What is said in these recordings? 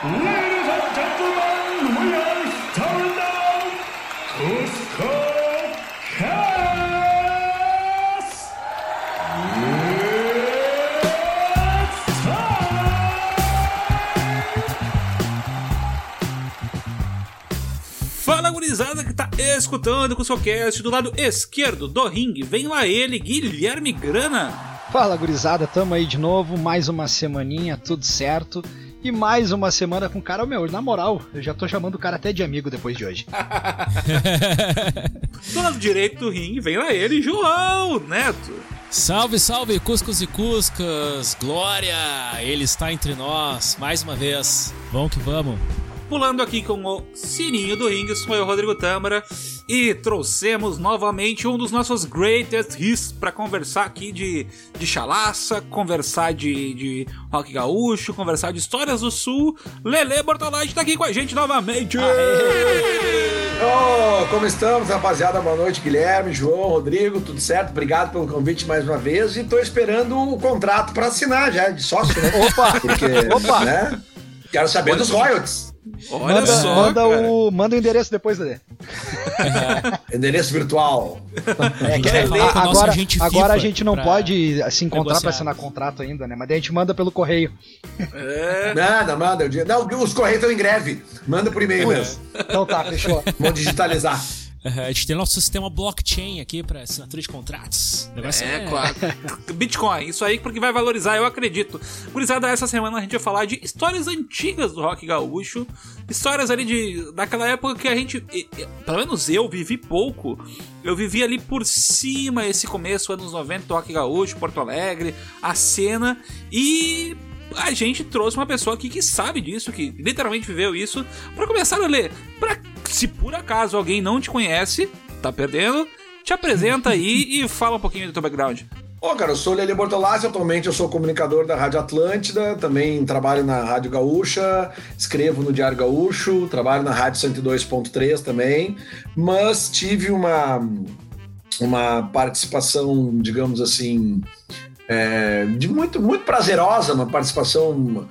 Ladies and gentlemen, we are starting now. Cusco Cast. It's Fala gurizada que tá escutando com o seu cast do lado esquerdo do ringue. Vem lá ele, Guilherme Grana. Fala gurizada, tamo aí de novo, mais uma semaninha, tudo certo. E mais uma semana com o cara, meu, na moral, eu já tô chamando o cara até de amigo depois de hoje. Do lado direito do ringue, vem lá ele, João Neto. Salve, salve, Cuscos e Cuscas, Glória! Ele está entre nós, mais uma vez. Vamos que vamos. Pulando aqui com o sininho do ringue, sou eu, Rodrigo Tâmara. E trouxemos novamente um dos nossos greatest hits pra conversar aqui de, de chalaça, conversar de, de rock gaúcho, conversar de histórias do sul. Lele Bortolatti tá aqui com a gente novamente. Ô, como estamos, rapaziada? Boa noite, Guilherme, João, Rodrigo, tudo certo? Obrigado pelo convite mais uma vez e tô esperando o contrato para assinar já, de sócio, né? Opa! Porque, Opa! né? Quero saber dos royalties. Olha manda, só, manda cara. o, manda o endereço depois, Lelê. Endereço virtual. É, que é- a agora, agora a gente não pra pode se encontrar negociar. assinar contrato ainda, né? Mas daí a gente manda pelo correio. É, Manda, manda. Não, os correios estão em greve. Manda por e-mail mesmo. Então tá, fechou. Vamos digitalizar. É, A gente tem nosso sistema blockchain aqui para assinatura de contratos. O negócio É, claro. Bitcoin, isso aí porque vai valorizar, eu acredito. Gurizada, essa semana a gente vai falar de histórias antigas do rock gaúcho. Histórias ali de daquela época que a gente, pelo menos eu, vivi pouco. Eu vivi ali por cima esse começo, anos 90 do rock gaúcho, Porto Alegre, a cena. E a gente trouxe uma pessoa aqui que sabe disso, que literalmente viveu isso. Pra começar a ler, pra, se por acaso alguém não te conhece, tá perdendo, te apresenta aí e fala um pouquinho do teu background. Ô, cara, eu sou o Lele Bortolassi, atualmente eu sou comunicador da Rádio Atlântida, também trabalho na Rádio Gaúcha, escrevo no Diário Gaúcho, trabalho na Rádio 102.3 também, mas tive uma, uma participação, digamos assim, é, de muito, muito prazerosa, uma participação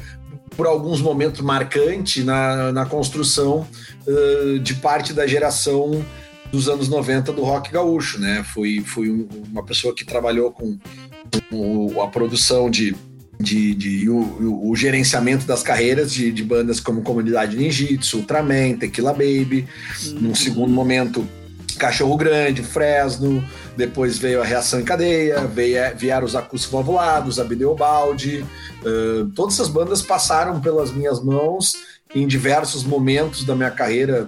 por alguns momentos marcante na, na construção eh, de parte da geração dos anos 90 do rock gaúcho, né? Fui, fui um- uma pessoa que trabalhou com, com a produção de, de, de o, o- gerenciamento das carreiras de, de bandas como Comunidade Ninjitsu, Ultraman, Tequila Baby. Num segundo momento, Cachorro Grande, Fresno. Depois veio a Reação em Cadeia, veio, vieram os Acústicos Valvulados, a Bideobaldi. Uh, todas essas bandas passaram pelas minhas mãos em diversos momentos da minha carreira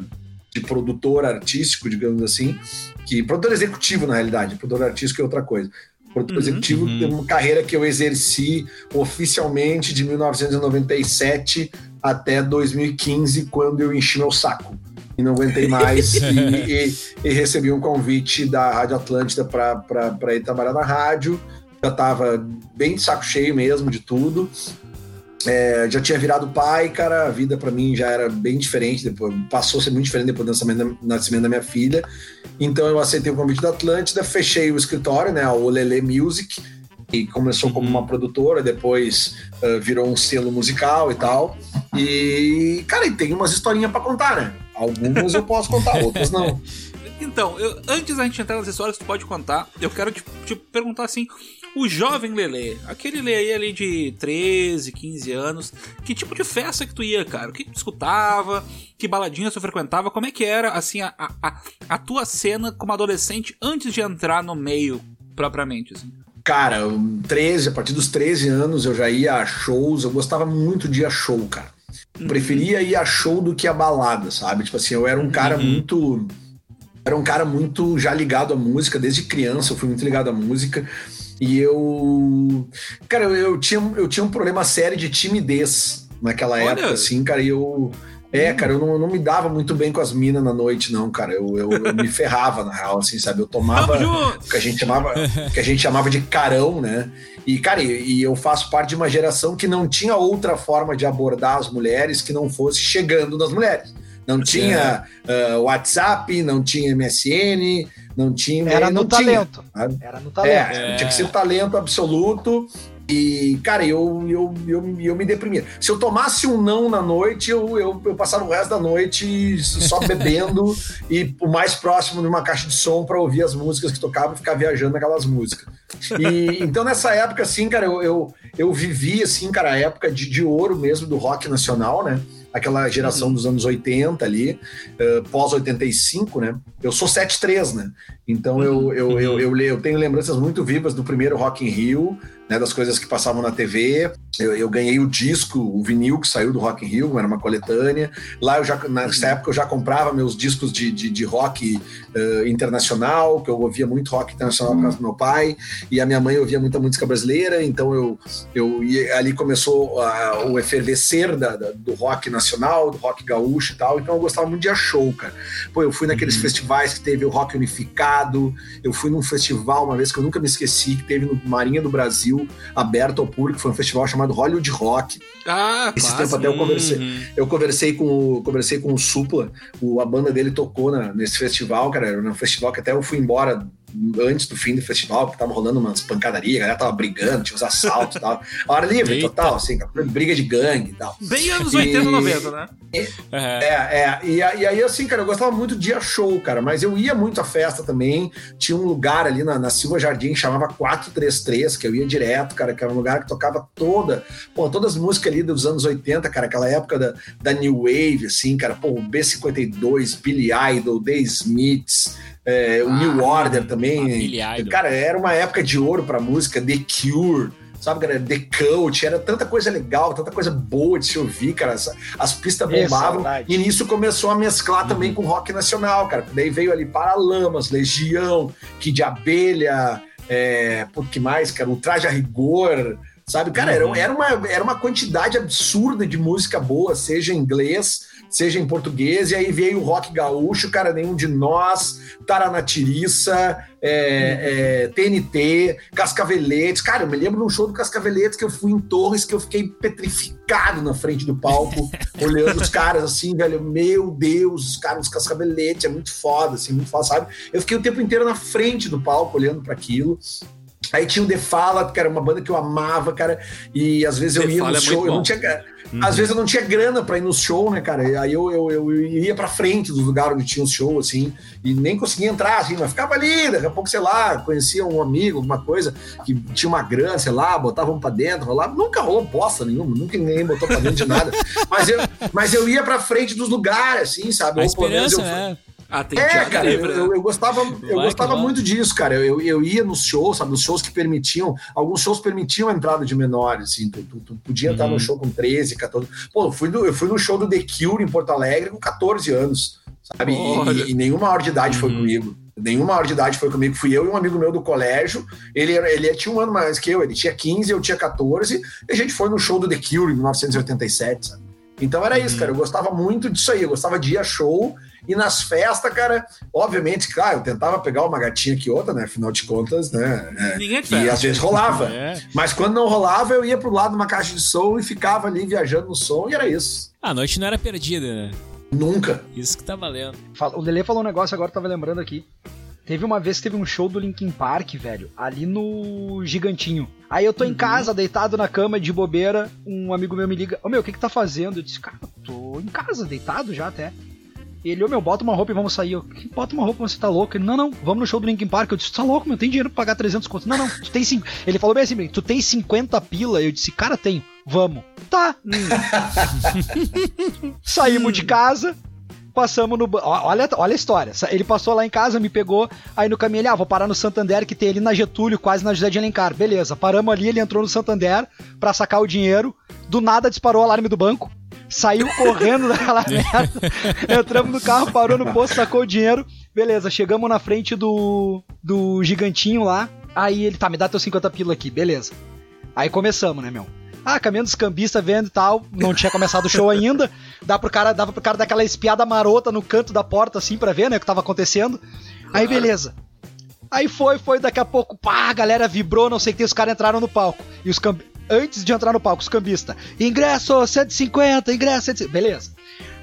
de produtor artístico, digamos assim, que produtor executivo na realidade, produtor artístico é outra coisa. Produtor Uhum, executivo uhum. é uma carreira que eu exerci oficialmente de 1997 até 2015, quando eu enchi meu saco e não aguentei mais e, e- e recebi um convite da Rádio Atlântida para ir trabalhar na rádio. Já estava bem de saco cheio mesmo de tudo. É, já tinha virado pai, cara. A vida para mim já era bem diferente. Depois, passou a ser muito diferente depois do nascimento da, nascimento da minha filha. Então eu aceitei o convite da Atlântida, fechei o escritório, né? O Lele Music. E começou como uma produtora, depois ah, virou um selo musical e tal. E, cara, e tem umas historinhas para contar, né? Algumas eu posso contar, outras não. Então, eu- antes da gente entrar nas histórias que tu pode contar, eu quero te, te perguntar assim: o jovem Lele, aquele Lele ali de 13, 15 anos, que tipo de festa que tu ia, cara? O que tu escutava? Que baladinha tu frequentava? Como é que era, assim, a, a, a- tua cena como adolescente antes de entrar no meio, propriamente, assim? Cara, eu, 13, a partir dos 13 anos eu já ia a shows, eu gostava muito de ir a show, cara. Preferia ir a show do que a balada, sabe? Tipo assim, eu era um cara muito. Era um cara muito já ligado à música, desde criança eu fui muito ligado à música. E eu. Cara, eu, eu tinha, eu tinha um problema sério de timidez naquela Olha. época, assim, cara, e eu. É, cara, eu não, não me dava muito bem com as minas na noite, não, cara. Eu, eu, eu me ferrava, na real, assim, sabe? Eu tomava junto! que a gente chamava, que a gente chamava de carão, né? E, cara, e, e eu faço parte de uma geração que não tinha outra forma de abordar as mulheres que não fosse chegando nas mulheres. Não tinha ah, WhatsApp, não tinha MSN, não tinha. Era não no tinha, talento. sabe? Era no talento. É, tinha que ser talento absoluto. E, cara, eu, eu, eu, eu me deprimia. Se eu tomasse um não na noite, eu, eu, eu passava o resto da noite só bebendo e o mais próximo de uma caixa de som para ouvir as músicas que tocavam e ficar viajando naquelas músicas. E, então, nessa época, assim, cara, eu, eu, eu vivi, assim, cara, a época de, de ouro mesmo do rock nacional, né? aquela geração dos anos 80 ali, uh, pós-85, né? Eu sou 73, né? Então eu, eu, eu, eu, eu, tenho lembranças muito vivas do primeiro Rock in Rio, né, das coisas que passavam na TV. Eu, eu, ganhei o disco, o vinil que saiu do Rock in Rio, era uma coletânea. Lá eu já, nessa época eu já comprava meus discos de, de, de rock uh, internacional, que eu ouvia muito rock internacional por causa do meu pai, e a minha mãe ouvia muita música brasileira, então eu, eu ali começou a, o efervescer da, da, do rock nacional, do rock gaúcho e tal, então eu gostava muito de a show, cara. Pô, eu fui naqueles uhum. festivais que teve o rock unificado, eu fui num festival uma vez que eu nunca me esqueci, que teve no Marinha do Brasil, aberto ao público, foi um festival chamado Hollywood Rock. Ah, Esse tempo até eu conversei, uhum. eu conversei com o, conversei com o Supla, o, a banda dele tocou na, nesse festival, cara, era um festival que até eu fui embora antes do fim do festival, que tava rolando umas pancadarias, a galera tava brigando, tinha uns assaltos e tal. A hora livre, Eita. total, assim, briga de gangue e tal. Bem anos 80, 90, né? É, é, e, e, aí, assim, cara, eu gostava muito de dia show, cara, mas eu ia muito à festa também. Tinha um lugar ali na, na Silva Jardim que chamava 433, que eu ia direto, cara, que era um lugar que tocava toda, pô, todas as músicas ali dos anos 80, cara, aquela época da, da New Wave, assim, cara, pô, B52, Billy Idol, The Smiths, é, o ah, New Order também. Cara, era uma época de ouro pra música, The Cure sabe, cara? The Cult, era tanta coisa legal, tanta coisa boa de se ouvir, cara. As pistas bombavam. e nisso começou a mesclar uhum. também com rock nacional, cara. Daí veio ali Paralamas, Legião, Kid de Abelha, é, por que mais, cara? O Traje a Rigor, sabe? Cara, uhum. era, era, uma, era uma quantidade absurda de música boa, seja em inglês seja em português, e aí veio o rock gaúcho, cara, nenhum de nós, Taranatiriça, é, é, TNT, Cascaveletes. Cara, eu me lembro de um show do Cascaveletes que eu fui em Torres, que eu fiquei petrificado na frente do palco, olhando os caras assim, velho, meu Deus, os caras dos Cascaveletes, é muito foda, assim, muito foda, sabe? Eu fiquei o tempo inteiro na frente do palco, olhando para aquilo. Aí tinha o The Fala, que era uma banda que eu amava, cara, e às vezes eu The ia no é show, eu não tinha Uhum. Às vezes eu não tinha grana para ir no show, né, cara? E aí eu, eu, eu, ia pra frente dos lugares onde tinha os shows, assim, e nem conseguia entrar, assim, mas ficava ali, daqui a pouco, sei lá, conhecia um amigo, alguma coisa, que tinha uma grana, sei lá, botavam pra dentro, rolava. Nunca rolou bosta nenhuma, nunca ninguém botou pra dentro de nada. mas, eu, mas eu ia pra frente dos lugares, assim, sabe? A esperança, eu, né? Ah, tem é, cara, eu, eu, eu, gostava, eu gostava muito disso, cara. Eu, eu ia nos shows, sabe, nos shows que permitiam, alguns shows permitiam a entrada de menores, assim, tu, tu, tu podia uhum. estar no show com 13, 14. Pô, eu fui, no, eu fui no show do The Cure em Porto Alegre com 14 anos, sabe? E, e, nenhuma maior de idade uhum. foi comigo. Nenhuma maior de idade foi comigo. Fui eu e um amigo meu do colégio. Ele, ele tinha um ano mais que eu, ele tinha 15, eu tinha 14. E a gente foi no show do The Cure em 1987, sabe? Então era isso, uhum. cara. Eu gostava muito disso aí. Eu gostava de ir a show e nas festas, cara, obviamente, claro, eu tentava pegar uma gatinha que outra, né? Afinal de contas, né? É, Ninguém e às vezes rolava. É. Mas quando não rolava, eu ia pro lado de uma caixa de som e ficava ali viajando no som e era isso. A noite não era perdida, né? Nunca. Isso que tá valendo. O Lele falou um negócio agora, eu tava lembrando aqui. Teve uma vez que teve um show do Linkin Park, velho, ali no Gigantinho. Aí eu tô uhum. em casa, deitado na cama, de bobeira, um amigo meu me liga, ô oh, meu, o que que tá fazendo? Eu disse, cara, tô em casa, deitado já até. Ele, ô oh, meu, bota uma roupa e vamos sair. Eu, bota uma roupa, você tá louco? Ele, não, não, vamos no show do Linkin Park. Eu disse, tá louco, meu, tem dinheiro pra pagar 300 contos. Não, não, tu tem cinco. Ele falou bem assim, tu tem 50 pila? Eu disse, cara, tenho, vamos. Tá. Saímos de casa, passamos no. Olha, olha a história. Ele passou lá em casa, me pegou. Aí no caminho ele, ah, vou parar no Santander, que tem ali na Getúlio, quase na José de Alencar. Beleza, paramos ali, ele entrou no Santander pra sacar o dinheiro. Do nada disparou o alarme do banco saiu correndo daquela merda. Entramos no carro, parou no posto, sacou o dinheiro. Beleza, chegamos na frente do, do gigantinho lá. Aí ele, tá, me dá teu 50 pila aqui, beleza. Aí começamos, né, meu? Ah, caminho dos cambistas vendo e tal. Não tinha começado o show ainda. Dá pro cara, dava pro cara dar aquela espiada marota no canto da porta, assim, pra ver, né, o que tava acontecendo. Aí, beleza. Aí foi, foi, daqui a pouco, pá, a galera vibrou, não sei o que, os caras entraram no palco. E os cambistas antes de entrar no palco, os cambistas. Ingresso 150, ingresso 150. Beleza.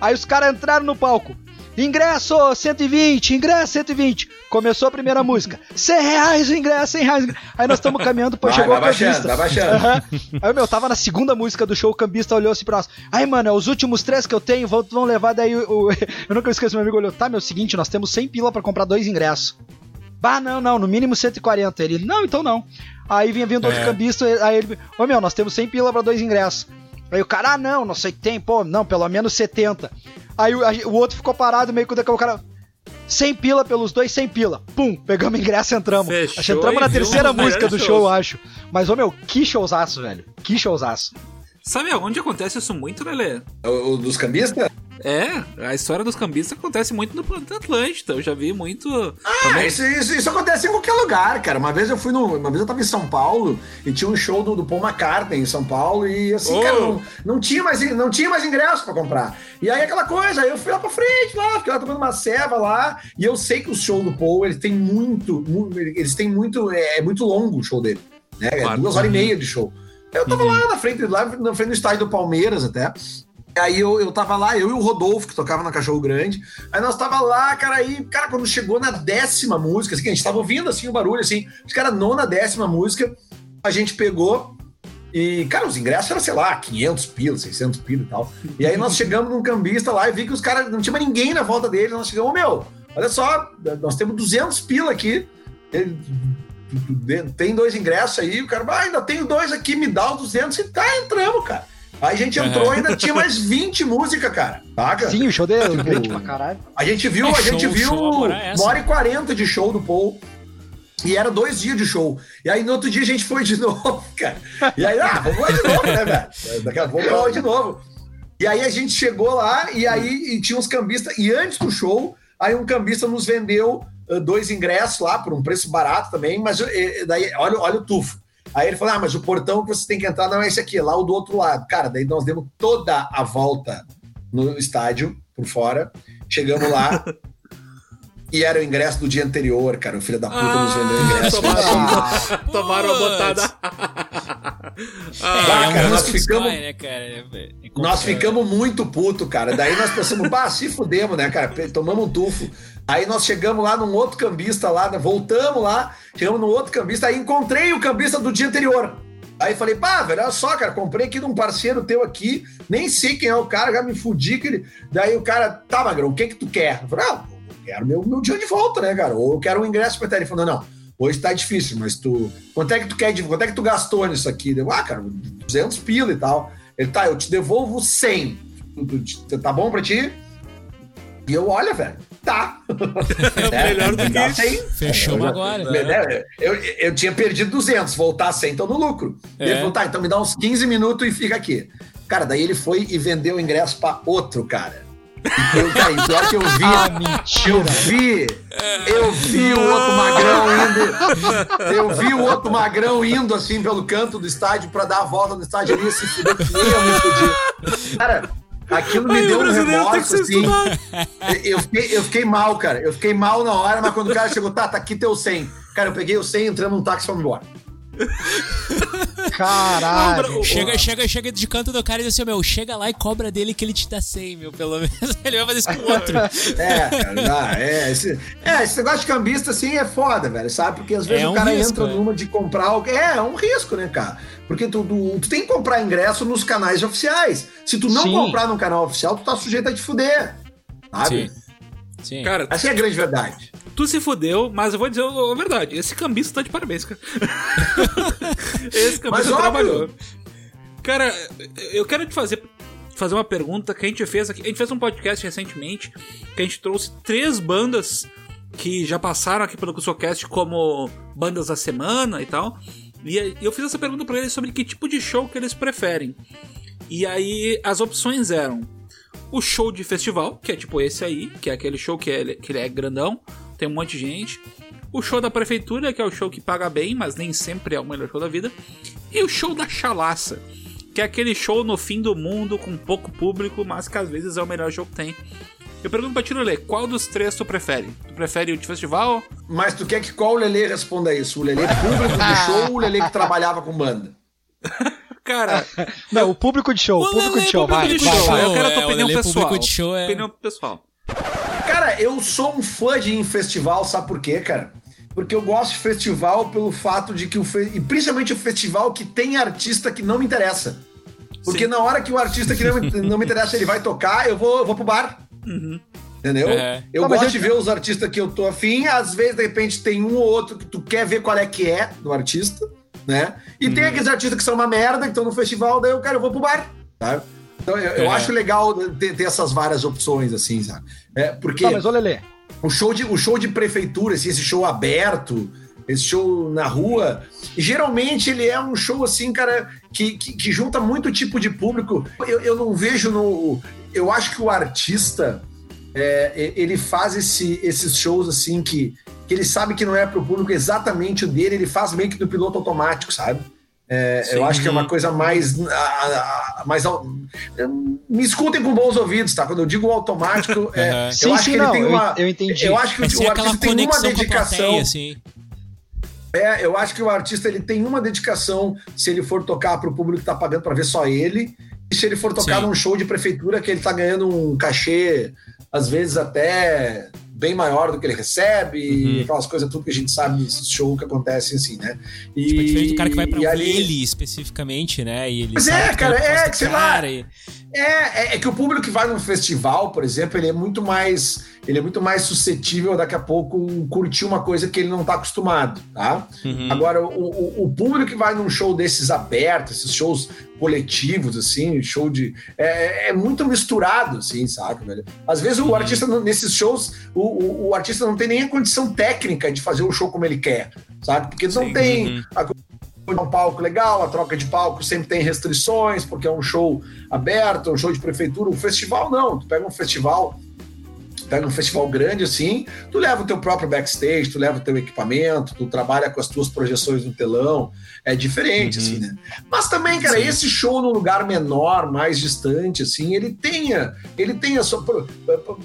Aí os caras entraram no palco. Ingresso 120, ingresso 120. Começou a primeira música. 100 reais o ingresso, 100 reais. Aí nós estamos caminhando, pô, Vai, chegou vai o cambista. vai baixando. Aham. Aí, meu, tava na segunda música do show, o cambista olhou assim pra nós. Aí, mano, é os últimos três que eu tenho, vão, vão levar daí o... o- Eu nunca esqueço, meu amigo olhou, tá, meu, seguinte, nós temos 100 pila pra comprar dois ingressos. Bah, não, não, no mínimo 140. Ele, não, então não. Aí vinha vindo outro É. cambista, aí ele, ô meu, nós temos 100 pila pra dois ingressos. Aí o cara, ah, não, não sei que tem, pô, não, pelo menos 70. Aí o, a- o outro ficou parado, meio que o cara. 100 pila pelos dois, 100 pila. Pum, pegamos ingresso e entramos. Fechou Acho que entramos na terceira música do show, eu shows. acho. Mas, ô meu, que showzaço, velho. Que showzaço. Sabe aonde acontece isso muito, Lelê? O, o dos cambistas? É, a história dos cambistas acontece muito no planeta Atlântida. Eu já vi muito. Ah, isso, isso, isso acontece em qualquer lugar, cara. Uma vez eu fui no. Uma vez eu tava em São Paulo e tinha um show do, do Paul McCartney em São Paulo e assim, Oh. cara, não, não, tinha mais, não tinha mais ingresso pra comprar. E aí aquela coisa, aí eu fui lá pra frente, lá, fiquei lá tomando uma ceva lá. E eu sei que o show do Paul, ele tem muito. mu- eles têm muito. É, é muito longo o show dele. Né? É Claro. duas horas e meia de show. Eu tava lá na frente, lá na frente do estádio do Palmeiras até. Aí eu, eu tava lá, eu e o Rodolfo, que tocava na Cachorro Grande. Aí nós tava lá, cara, aí, cara, quando chegou na décima música, assim, a gente tava ouvindo assim o barulho, assim, os caras nona décima música, a gente pegou e, cara, os ingressos eram, sei lá, 500 pila, 600 pila e tal. E aí nós chegamos num cambista lá e vi que os caras, não tinha ninguém na volta deles. Nós chegamos, meu, olha só, nós temos 200 pila aqui. Tem dois ingressos aí, o cara, ah, ainda tenho dois aqui, me dá os 200 e tá, entramos, cara. Aí a gente entrou e ainda tinha mais 20 músicas, cara. Saca? Sim, o show dele grande pra caralho. A gente viu, É, a gente show- viu show, uma é essa. hora e 40 de show do Paul. E era dois dias de show. E aí no outro dia a gente foi de novo, cara. E aí, ah, vamos lá de novo, né, velho? Daqui a pouco lá de novo. E aí a gente chegou lá e aí e tinha uns cambistas. E antes do show, aí um cambista nos vendeu ah, dois ingressos lá por um preço barato também. Mas eh, daí, olha, olha o tufo. Aí ele falou: Ah, mas o portão que você tem que entrar não é esse aqui, é lá o do outro lado. Cara, daí nós demos toda a volta no estádio, por fora. Chegamos lá. E era o ingresso do dia anterior, cara. O filho da puta nos vendeu o ingresso. tomaram, tomaram a botada. É, Ah, é um cara, nós risco que ficamos- vai, né, cara? É- é- é Nós ficamos muito puto, cara. Daí nós pensamos, bah, se fudemos, né, cara? Tomamos um tufo. Aí nós chegamos lá num outro cambista lá, né? voltamos lá, chegamos num outro cambista, aí encontrei o cambista do dia anterior. Aí falei, pá, velho, olha só, cara, comprei aqui de um parceiro teu aqui, nem sei quem é o cara, já me fudi que ele. Daí o cara, tá, Magrão, o que que tu quer? Eu falei, ah, quero meu, meu dia de volta, né, cara? Ou eu quero um ingresso pra ter. Ele falou, não, hoje tá difícil, mas tu. Quanto é que tu quer de. Quanto é que tu gastou nisso aqui? Eu, ah, cara, 200 pila e tal. Ele, tá, eu te devolvo 100. Tu- tu- tu- Tá bom pra ti? E eu, olha, velho, tá. Melhor do que- 100. Fechamos Eu já- agora. né? Eu, eu tinha perdido 200, voltar 100, tô no lucro. É. Ele falou, tá, então me dá uns 15 minutos e fica aqui. Cara, daí ele foi e vendeu o ingresso pra outro cara. Eu, cara, pior que eu vi, Ah, eu mentira. vi, eu vi o outro magrão indo, eu vi o outro magrão indo assim pelo canto do estádio pra dar a volta no estádio ali, se fuder, que eu. Cara, aquilo me deu um remorso, assim. Eu fiquei, eu fiquei mal, cara. Eu fiquei mal na hora, mas quando o cara chegou, tá, tá aqui teu 100. Cara, eu peguei o 100, entramos num táxi e fomos embora. Caralho. Chega, chega, chega de canto do cara e diz assim, meu, chega lá e cobra dele que ele te dá 100, meu, pelo menos. Ele vai fazer isso com o outro. É, cara, ah, é, esse, é, esse negócio de cambista, assim, é foda, velho, sabe? Porque às vezes É o um cara risco, entra é. numa de comprar algo. É, é um risco, né, cara? Porque tu, tu, tu tem que comprar ingresso nos canais oficiais. Se tu não Sim. comprar no canal oficial, tu tá sujeito a te fuder. Sabe? Sim. Sim. Cara, Essa é a grande verdade. tu se fudeu, mas eu vou dizer a verdade. Esse cambista tá de parabéns, cara. Esse Mas cambista óbvio. trabalhou. Cara, eu quero te fazer, fazer uma pergunta que a gente fez aqui. A gente fez um podcast recentemente que a gente trouxe três bandas que já passaram aqui pelo CuscoCast como bandas da semana e tal. E eu fiz essa pergunta pra eles sobre que tipo de show que eles preferem. E aí as opções eram o show de festival, que é tipo esse aí, que é aquele show que, é, que ele é grandão, tem um monte de gente. O show da prefeitura, que é o show que paga bem, mas nem sempre é o melhor show da vida. E o show da chalaça, que é aquele show no fim do mundo com pouco público, mas que às vezes é o melhor show que tem. Eu pergunto pra ti, Lelê, qual dos três tu prefere? Tu prefere o de festival? Mas tu quer que qual o Lelê responda isso? O Lelê público de show ou o Lelê que trabalhava com banda? Cara, Não, o público de show, o público de show, público vai, de vai, show. vai. eu quero a tua é, o opinião pessoal. público de show é- Opinião pessoal. Cara, eu sou um fã de ir em festival, sabe por quê, cara? Porque eu gosto de festival pelo fato de que o. Fe... E principalmente o festival que tem artista que não me interessa. Porque Sim. na hora que o artista que não me, não me interessa ele vai tocar, eu vou, eu vou pro bar. Entendeu? É. Eu Não, gosto eu- de ver os artistas que eu tô afim. Às vezes, de repente, tem um ou outro que tu quer ver qual é que é do artista, né? E tem aqueles artistas que são uma merda, que estão no festival, daí eu quero, eu vou pro bar, sabe? Então, eu, eu É. acho legal ter, ter essas várias opções, assim, sabe? É, porque Tá, mas Lelê, o show de, o show de prefeitura, assim, esse show aberto, esse show na rua, geralmente ele é um show assim, cara, que, que, que junta muito tipo de público. Eu, eu não vejo no. Eu acho que o artista é, ele faz esse, esses shows assim que, que ele sabe que não é pro público exatamente o dele, ele faz meio que do piloto automático, sabe? É, eu acho que é uma coisa mais. a- a- mais au- me escutem com bons ouvidos, tá? Quando eu digo automático, é, eu Sim, acho sim, que ele não, tem uma. eu entendi. Eu acho que Vai o, o artista tem uma dedicação. plateia, assim. É, eu acho que o artista ele tem uma dedicação se ele for tocar para o público que tá pagando para ver só ele, e se ele for tocar Sim. num show de prefeitura que ele tá ganhando um cachê, às vezes até bem maior do que ele recebe, Uhum. aquelas coisas tudo que a gente sabe shows que acontecem assim, né? E, Tipo, é diferente do cara que vai pra ouvir ele especificamente, né? E ele sabe é, cara, é, que sei lá. e- É, é, é que o público que vai num festival, por exemplo, ele é muito mais, ele é muito mais suscetível daqui a pouco curtir uma coisa que ele não tá acostumado, tá? Uhum. Agora, o, o, o público que vai num show desses abertos, esses shows coletivos, assim, show de. É, é muito misturado, assim, saca, velho? Às vezes o artista, não- nesses shows, o, o, artista não tem nem a condição técnica de fazer o show como ele quer, sabe? Porque não Sim. tem Uhum. a um palco legal, a troca de palco sempre tem restrições, porque é um show aberto, um show de prefeitura, um festival não. Tu pega um festival, pega um festival grande assim, tu leva o teu próprio backstage, tu leva o teu equipamento, tu trabalha com as tuas projeções no telão, é diferente, Uhum. assim, né? Mas também, cara, Sim. esse show num lugar menor, mais distante, assim, ele tenha, ele tem a sua.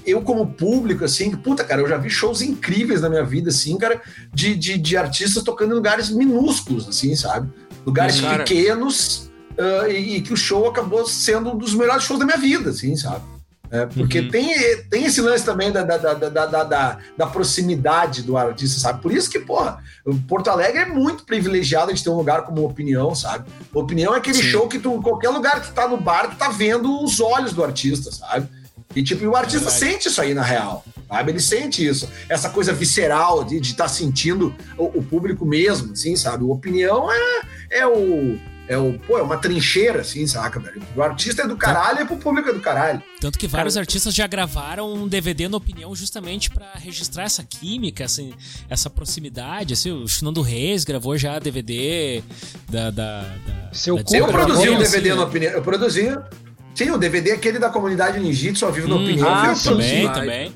Eu, como público, assim, puta, cara, eu já vi shows incríveis na minha vida, assim, cara, de, de, de artistas tocando em lugares minúsculos, assim, sabe? Lugares Uhum. Cara. pequenos ah, e, e que o show acabou sendo um dos melhores shows da minha vida, assim, sabe? É, porque Uhum. tem, tem esse lance também da, da, da, da, da, da, da proximidade do artista, sabe? Por isso que, porra, Porto Alegre é muito privilegiado de ter um lugar como Opinião, sabe? Opinião é aquele Sim. show que tu, qualquer lugar que tu tá no bar, tu tá vendo os olhos do artista, sabe? E tipo, o artista Verdade. sente isso aí na real, sabe? Ele sente isso. Essa coisa visceral de estar sentindo o, o público mesmo, assim, sabe? O Opinião é, é o. É o, pô, é uma trincheira, assim, saca, velho? O artista é do caralho e pro público é do caralho. Tanto que vários artistas já gravaram um DVD na opinião justamente pra registrar essa química, essa, essa proximidade. Assim, o Fernando Reis gravou já DVD da. da, da Seu da Eu produzi um DVD assim, na opinião. Eu produzi. Sim, o DVD é aquele da comunidade Ninjitsu ao vivo na Hum, opinião. ah, Eu também, também.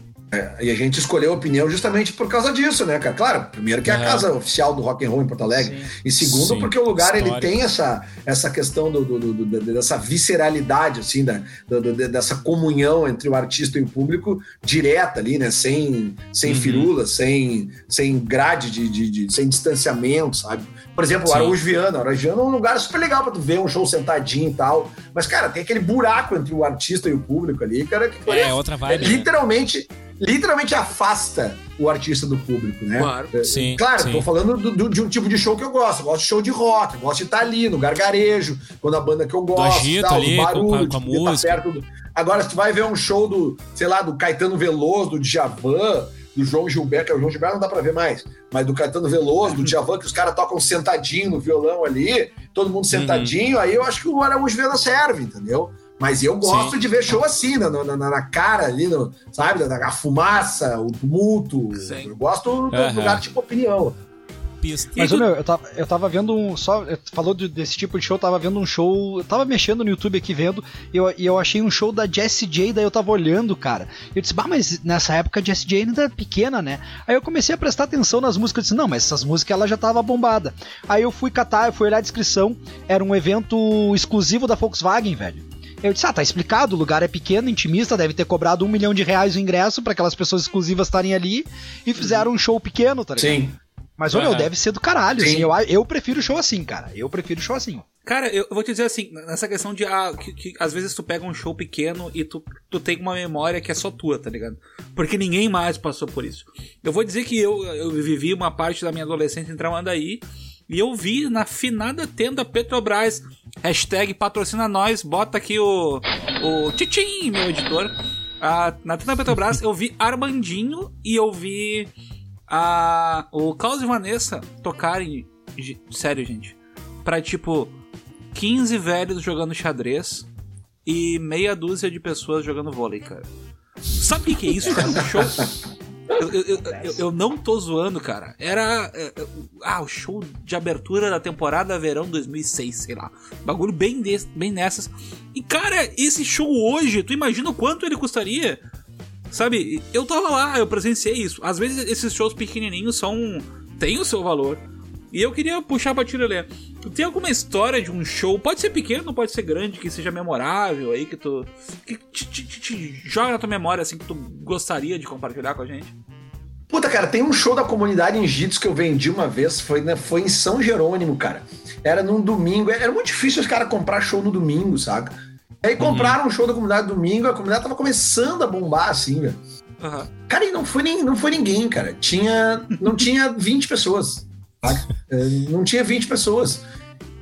E a gente escolheu a opinião justamente por causa disso, né, cara? Claro, primeiro que é a casa oficial do rock and roll em Porto Alegre. E segundo, Sim, porque o lugar ele histórico. tem essa, essa questão do, do- do- do- dessa visceralidade, assim, da, do- do- dessa comunhão entre o artista e o público direta ali, né? Sem, sem Uhum. firula, sem, sem grade, de, de- de- sem distanciamento, sabe? Por exemplo, o Sim. Araújo Viana. O Araújo Viana é um lugar super legal pra tu ver um show sentadinho e tal. Mas, cara, tem aquele buraco entre o artista e o público ali, cara, que É, outra é, vibe. né? Literalmente, afasta o artista do público, né? Claro. É, Sim, Claro, sim. tô falando do- do- de um tipo de show que eu gosto. Eu gosto de show de rock, eu gosto de estar ali no gargarejo, quando a banda que eu gosto, agito tal, ali, do barulho, com a- com a tá música. perto do- Agora, se tu vai ver um show do, sei lá, do Caetano Veloso, do Djavan, do João Gilberto, que é o João Gilberto não dá pra ver mais, mas do Caetano Veloso, do Djavan, que os caras tocam sentadinho no violão ali, todo Uhum. mundo sentadinho, aí eu acho que o Araújo Viana serve, entendeu? Mas eu gosto Sim. de ver show assim, na, na, na- cara ali, no, sabe? Da, da fumaça, o tumulto. Sim. Eu gosto do Aham. lugar tipo opinião. Mas, tu- meu, eu tava, eu tava vendo um. Só, falou de- desse tipo de show, eu tava vendo um show. Eu tava mexendo no YouTube aqui vendo, e eu, e eu achei um show da Jessie J, daí eu tava olhando, cara. Eu disse, bah, mas nessa época a Jessie J ainda era pequena, né? Aí eu comecei a prestar atenção nas músicas, eu disse, não, mas essas músicas ela já tava bombada. Aí eu fui catar, eu fui olhar a descrição, era um evento exclusivo da Volkswagen, velho. Eu disse, ah, tá explicado, o lugar é pequeno, intimista, deve ter cobrado um milhão de reais o ingresso para aquelas pessoas exclusivas estarem ali e fizeram um show pequeno, tá ligado? Sim. Mas, meu, Aham. deve ser do caralho, Sim. assim. Eu, eu prefiro show assim, cara. Eu prefiro show assim. Cara, eu vou te dizer assim, nessa questão de ah, que, que às vezes tu pega um show pequeno e tu, tu tem uma memória que é só tua, tá ligado? Porque ninguém mais passou por isso. Eu vou dizer que eu, eu vivi uma parte da minha adolescência em Tramandaí e eu vi na finada tenda Petrobras, hashtag patrocina nós, bota aqui o, o Titim, meu editor. Ah, na tenda Petrobras eu vi Armandinho e eu vi a, o Klaus e Vanessa tocarem. Sério, gente. Pra tipo 15 velhos jogando xadrez e meia dúzia de pessoas jogando vôlei, cara. Sabe o que, que é isso, cara? Um show. Eu, eu, eu, eu, não tô zoando, cara. Era. Ah, o show de abertura da temporada verão 2006, sei lá. Bagulho bem, desse, bem nessas. E, cara, esse show hoje, tu imagina o quanto ele custaria? Sabe? Eu tava lá, eu presenciei isso. Às vezes esses shows pequenininhos são. tem o seu valor. E eu queria puxar pra Tirelé. Tu tem alguma história de um show, pode ser pequeno, pode ser grande, que seja memorável aí, que tu. que te, te, te, te joga na tua memória, assim, que tu gostaria de compartilhar com a gente? Puta, cara, tem um show da comunidade em Jitsu que eu vendi uma vez, foi, né, foi em São Jerônimo, cara. Era num domingo, era muito difícil os caras comprar show no domingo, saca? Aí compraram uhum. um show da comunidade domingo, a comunidade tava começando a bombar, assim, velho. Uhum. Cara, e não foi, nem, não foi ninguém, cara. Tinha, não tinha 20 pessoas. É, não tinha 20 pessoas.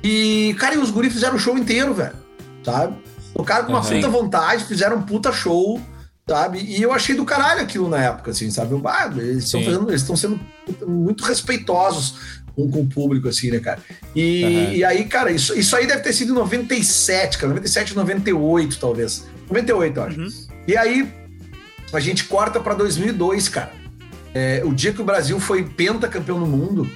E, cara, e os guris fizeram o show inteiro, velho. Sabe? Tocaram com uma uhum. puta vontade, fizeram um puta show, sabe? E eu achei do caralho aquilo na época, assim, sabe? Ah, eles estão fazendo, eles estão sendo muito respeitosos com, com, o público, assim, né, cara? E, uhum. e aí, cara, isso, isso aí deve ter sido em 97, cara, 97, 98, talvez. 98, eu acho. Uhum. E aí, a gente corta pra 2002, cara. É, o dia que o Brasil foi pentacampeão no mundo,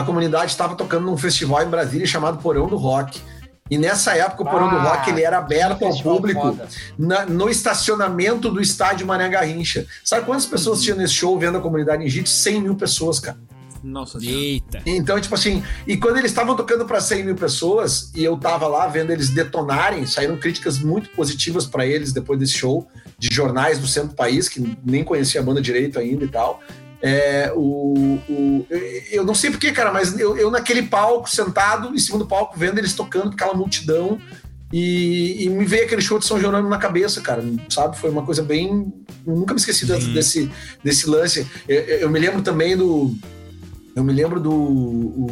a comunidade estava tocando num festival em Brasília chamado Porão do Rock. E nessa época o Porão ah, do Rock ele era aberto ao público na, no estacionamento do estádio Mané Garrincha. Sabe quantas pessoas uhum. tinham nesse show vendo a comunidade em Jitsu? 100 mil pessoas, cara. Nossa, eita. Então, tipo assim, e quando eles estavam tocando para 100 mil pessoas e eu tava lá vendo eles detonarem, saíram críticas muito positivas para eles depois desse show, de jornais do centro do país, que nem conhecia a banda direito ainda e tal. É, o, o, eu não sei porquê, cara, mas eu, eu, naquele palco, sentado em cima do palco, vendo eles tocando aquela multidão, e, e, me veio aquele show de São Jerônimo na cabeça, cara, sabe? Foi uma coisa bem. Nunca me esqueci desse, desse lance. Eu, eu me lembro também do eu me lembro do. O,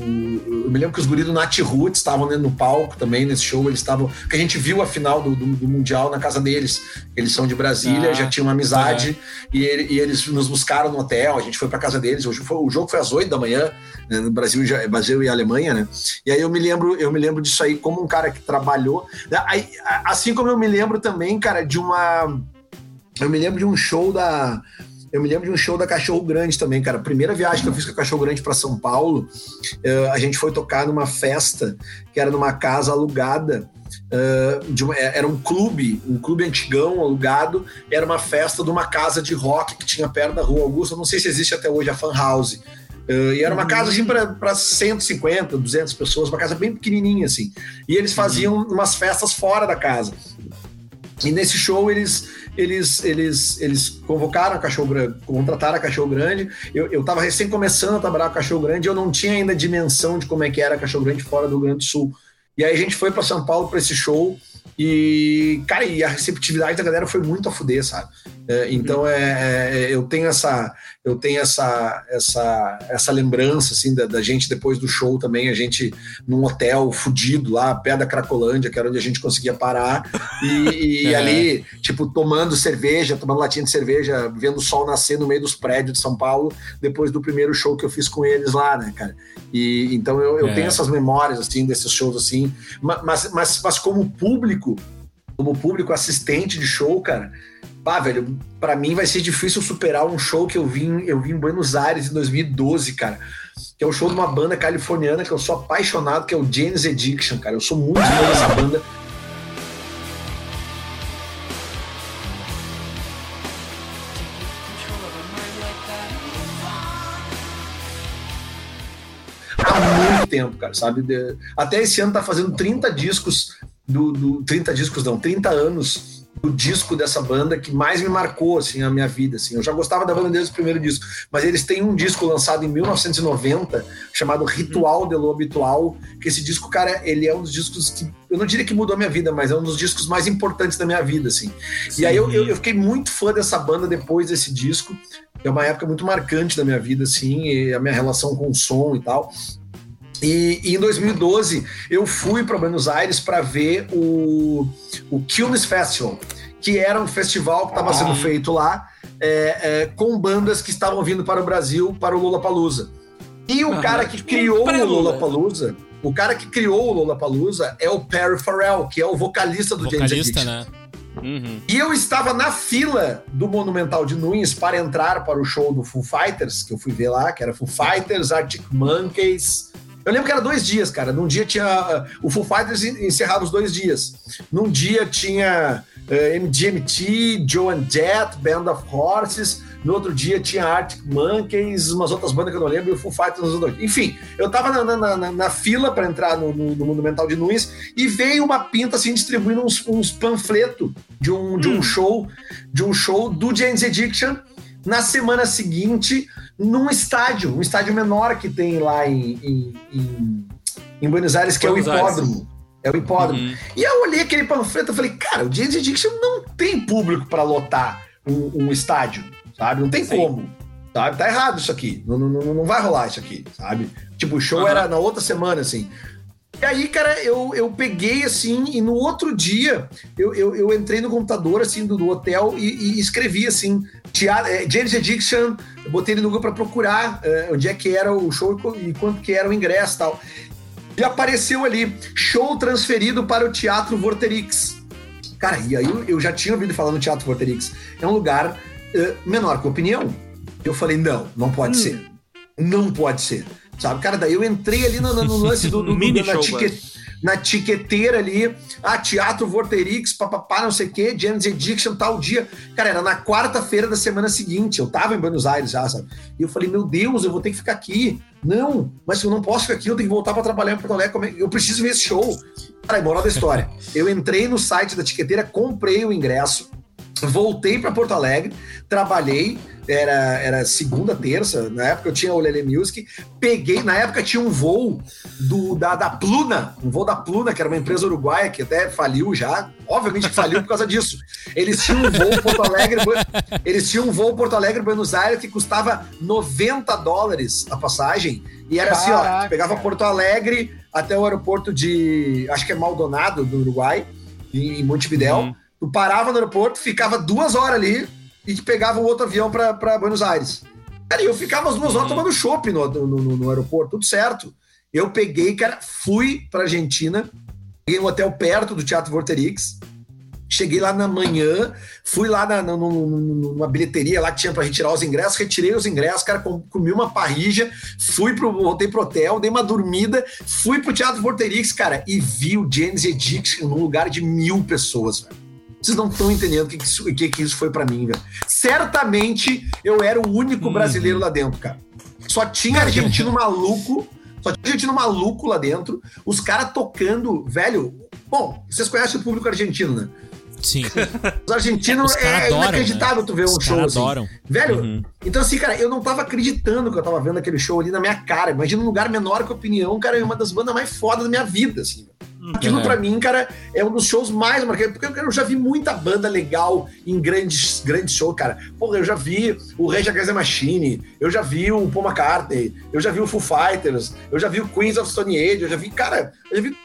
eu me lembro que os guris do Nat Roots estavam no palco também nesse show. Eles estavam. Que a gente viu a final do, do, do, Mundial na casa deles. Eles são de Brasília, ah, já tinham uma amizade. É. E, ele, e, eles nos buscaram no hotel. A gente foi para casa deles. O, foi, o jogo foi às 8 da manhã, né, no Brasil, Brasil e Alemanha, né? E aí eu me lembro, eu me lembro disso aí como um cara que trabalhou. Aí, assim como eu me lembro também, cara, de uma. Eu me lembro de um show da eu me lembro de um show da Cachorro Grande também, cara. A primeira viagem que eu fiz com a Cachorro Grande para São Paulo, uh, a gente foi tocar numa festa que era numa casa alugada. Uh, uma, era um clube, um clube antigão alugado. Era uma festa de uma casa de rock que tinha perto da Rua Augusta. Não sei se existe até hoje a Fan House. Uh, e era uma casa assim para 150, 200 pessoas, uma casa bem pequenininha assim. E eles faziam umas festas fora da casa. E nesse show eles eles, eles, eles convocaram a Cachorro Grande, contrataram a Cachorro Grande. Eu, eu tava recém começando a trabalhar com a Cachorro Grande, eu não tinha ainda dimensão de como é que era a Cachorro Grande fora do Rio Grande do Sul. E aí a gente foi para São Paulo para esse show e, cara, e a receptividade da galera foi muito a fuder, sabe? É, então é, é, eu tenho essa eu tenho essa essa essa lembrança assim da, da, gente depois do show também a gente num hotel fudido lá perto da Cracolândia que era onde a gente conseguia parar e, e é. ali tipo tomando cerveja tomando latinha de cerveja vendo o sol nascer no meio dos prédios de São Paulo depois do primeiro show que eu fiz com eles lá né cara e então eu, eu tenho é. essas memórias assim desses shows assim mas mas, mas como público como público assistente de show cara ah, velho, para mim vai ser difícil superar um show que eu vi, eu em Buenos Aires em 2012, cara. Que é o show de uma banda californiana que eu sou apaixonado, que é o James Addiction, cara. Eu sou muito fã dessa banda. Há muito tempo, cara, sabe? Até esse ano tá fazendo 30 discos do, do 30 discos não, 30 anos do disco dessa banda que mais me marcou assim a minha vida assim. Eu já gostava da banda desde o primeiro disco, mas eles têm um disco lançado em 1990 chamado Ritual de lo Habitual, que esse disco, cara, ele é um dos discos que eu não diria que mudou a minha vida, mas é um dos discos mais importantes da minha vida assim. Sim. E aí eu, eu, eu, fiquei muito fã dessa banda depois desse disco. É uma época muito marcante da minha vida assim, a minha relação com o som e tal. E, e, em 2012 eu fui para Buenos Aires para ver o, o Quilmes Festival, que era um festival que estava sendo ah. feito lá é, é, com bandas que estavam vindo para o Brasil para o Lula Palusa. E o cara que criou o Lula Palusa, o cara que criou o Lula Palusa é o Perry Farrell, que é o vocalista do vocalista, James Addiction. Né? Uhum. E eu estava na fila do Monumental de Nunes para entrar para o show do Foo Fighters, que eu fui ver lá, que era Foo Fighters, Arctic Monkeys, eu lembro que era dois dias, cara. Num dia tinha. Uh, o Full Fighters encerrava os dois dias. Num dia tinha uh, MGMT, Joan Jett, Band of Horses. No outro dia tinha Arctic Monkeys, umas outras bandas que eu não lembro, e o Full Fighters nos dois. Enfim, eu tava na, na, na, na fila para entrar no, no, no Monumental de Nunes e veio uma pinta assim distribuindo uns, uns panfletos de um, de um hum. show de um show do James Addiction na semana seguinte num estádio, um estádio menor que tem lá em, em, em, em Buenos Aires, que Buenos é o hipódromo. Aires. É o hipódromo. Uhum. E eu olhei aquele panfleto e falei, cara, o James Addiction não tem público para lotar um, um, estádio, sabe? Não tem Sim. como. Sabe? Tá errado isso aqui. Não, não, não, vai rolar isso aqui, sabe? Tipo, o show uhum. era na outra semana, assim. E aí, cara, eu, eu peguei assim, e no outro dia eu, eu, eu entrei no computador assim do, do hotel e, e, escrevi assim: teatro, é, James Addiction, botei ele no Google para procurar é, onde é que era o show e quanto que era o ingresso e tal. E apareceu ali: show transferido para o Teatro Vorterix. Cara, e aí eu, eu já tinha ouvido falar no Teatro Vorterix. É um lugar uh, menor que opinião. Eu falei: não, não pode hum. ser. Não pode ser. Sabe, cara, daí eu entrei ali no, no lance do, do, do na, tique, na tiqueteira ali, ah, Teatro Vorterix, papapá, não sei o quê, James Addiction, tal dia. Cara, era na quarta-feira da semana seguinte, eu tava em Buenos Aires já, sabe? E eu falei, meu Deus, eu vou ter que ficar aqui. Não, mas eu não posso ficar aqui, eu tenho que voltar para trabalhar em Porto Alegre, é? eu preciso ver esse show. Cara, moral da história. Eu entrei no site da tiqueteira, comprei o ingresso, voltei para Porto Alegre, trabalhei, era, era segunda, terça, na época eu tinha o Lele Music, peguei, na época tinha um voo do, da, da Pluna, um voo da Pluna, que era uma empresa uruguaia que até faliu já, obviamente que faliu por causa disso. Eles tinham um voo Porto Alegre, eles tinham um voo Porto Alegre Buenos Aires que custava 90 dólares a passagem, e era Caraca. assim, ó, pegava Porto Alegre até o aeroporto de, acho que é Maldonado, do Uruguai, em Montevidéu, uhum. Tu parava no aeroporto, ficava duas horas ali, e pegava um outro avião para Buenos Aires. Cara, eu ficava as duas horas uhum. tomando chopp no, no, no, no, aeroporto, tudo certo. Eu peguei, cara, fui pra Argentina, peguei um hotel perto do Teatro Vorterix, cheguei lá na manhã, fui lá na, na, numa bilheteria lá que tinha para retirar os ingressos, retirei os ingressos, cara, comi uma parrija, fui pro, voltei pro hotel, dei uma dormida, fui pro Teatro Vorterix, cara, e vi o James Addiction num lugar de mil pessoas, velho. Vocês não estão entendendo o que, que, isso, que, isso foi para mim, velho. Certamente eu era o único uhum. brasileiro lá dentro, cara. Só tinha argentino maluco, só tinha argentino maluco lá dentro, os caras tocando, velho. Bom, vocês conhecem o público argentino, né? Sim. Os argentinos é, é adoram, inacreditável né? tu ver um os show assim. adoram. Velho, uhum. então assim, cara, eu não tava acreditando que eu tava vendo aquele show ali na minha cara. Imagina um lugar menor que opinião, cara, é uma das bandas mais fodas da minha vida, assim. Aquilo, para mim, cara, é um dos shows mais marcantes, porque eu já vi muita banda legal em grandes, grandes shows, cara. Porra, eu já vi o Rage Against the Machine, eu já vi o Paul McCartney, eu já vi o Foo Fighters, eu já vi o Queens of Stone Age, eu já vi, cara, eu já vi,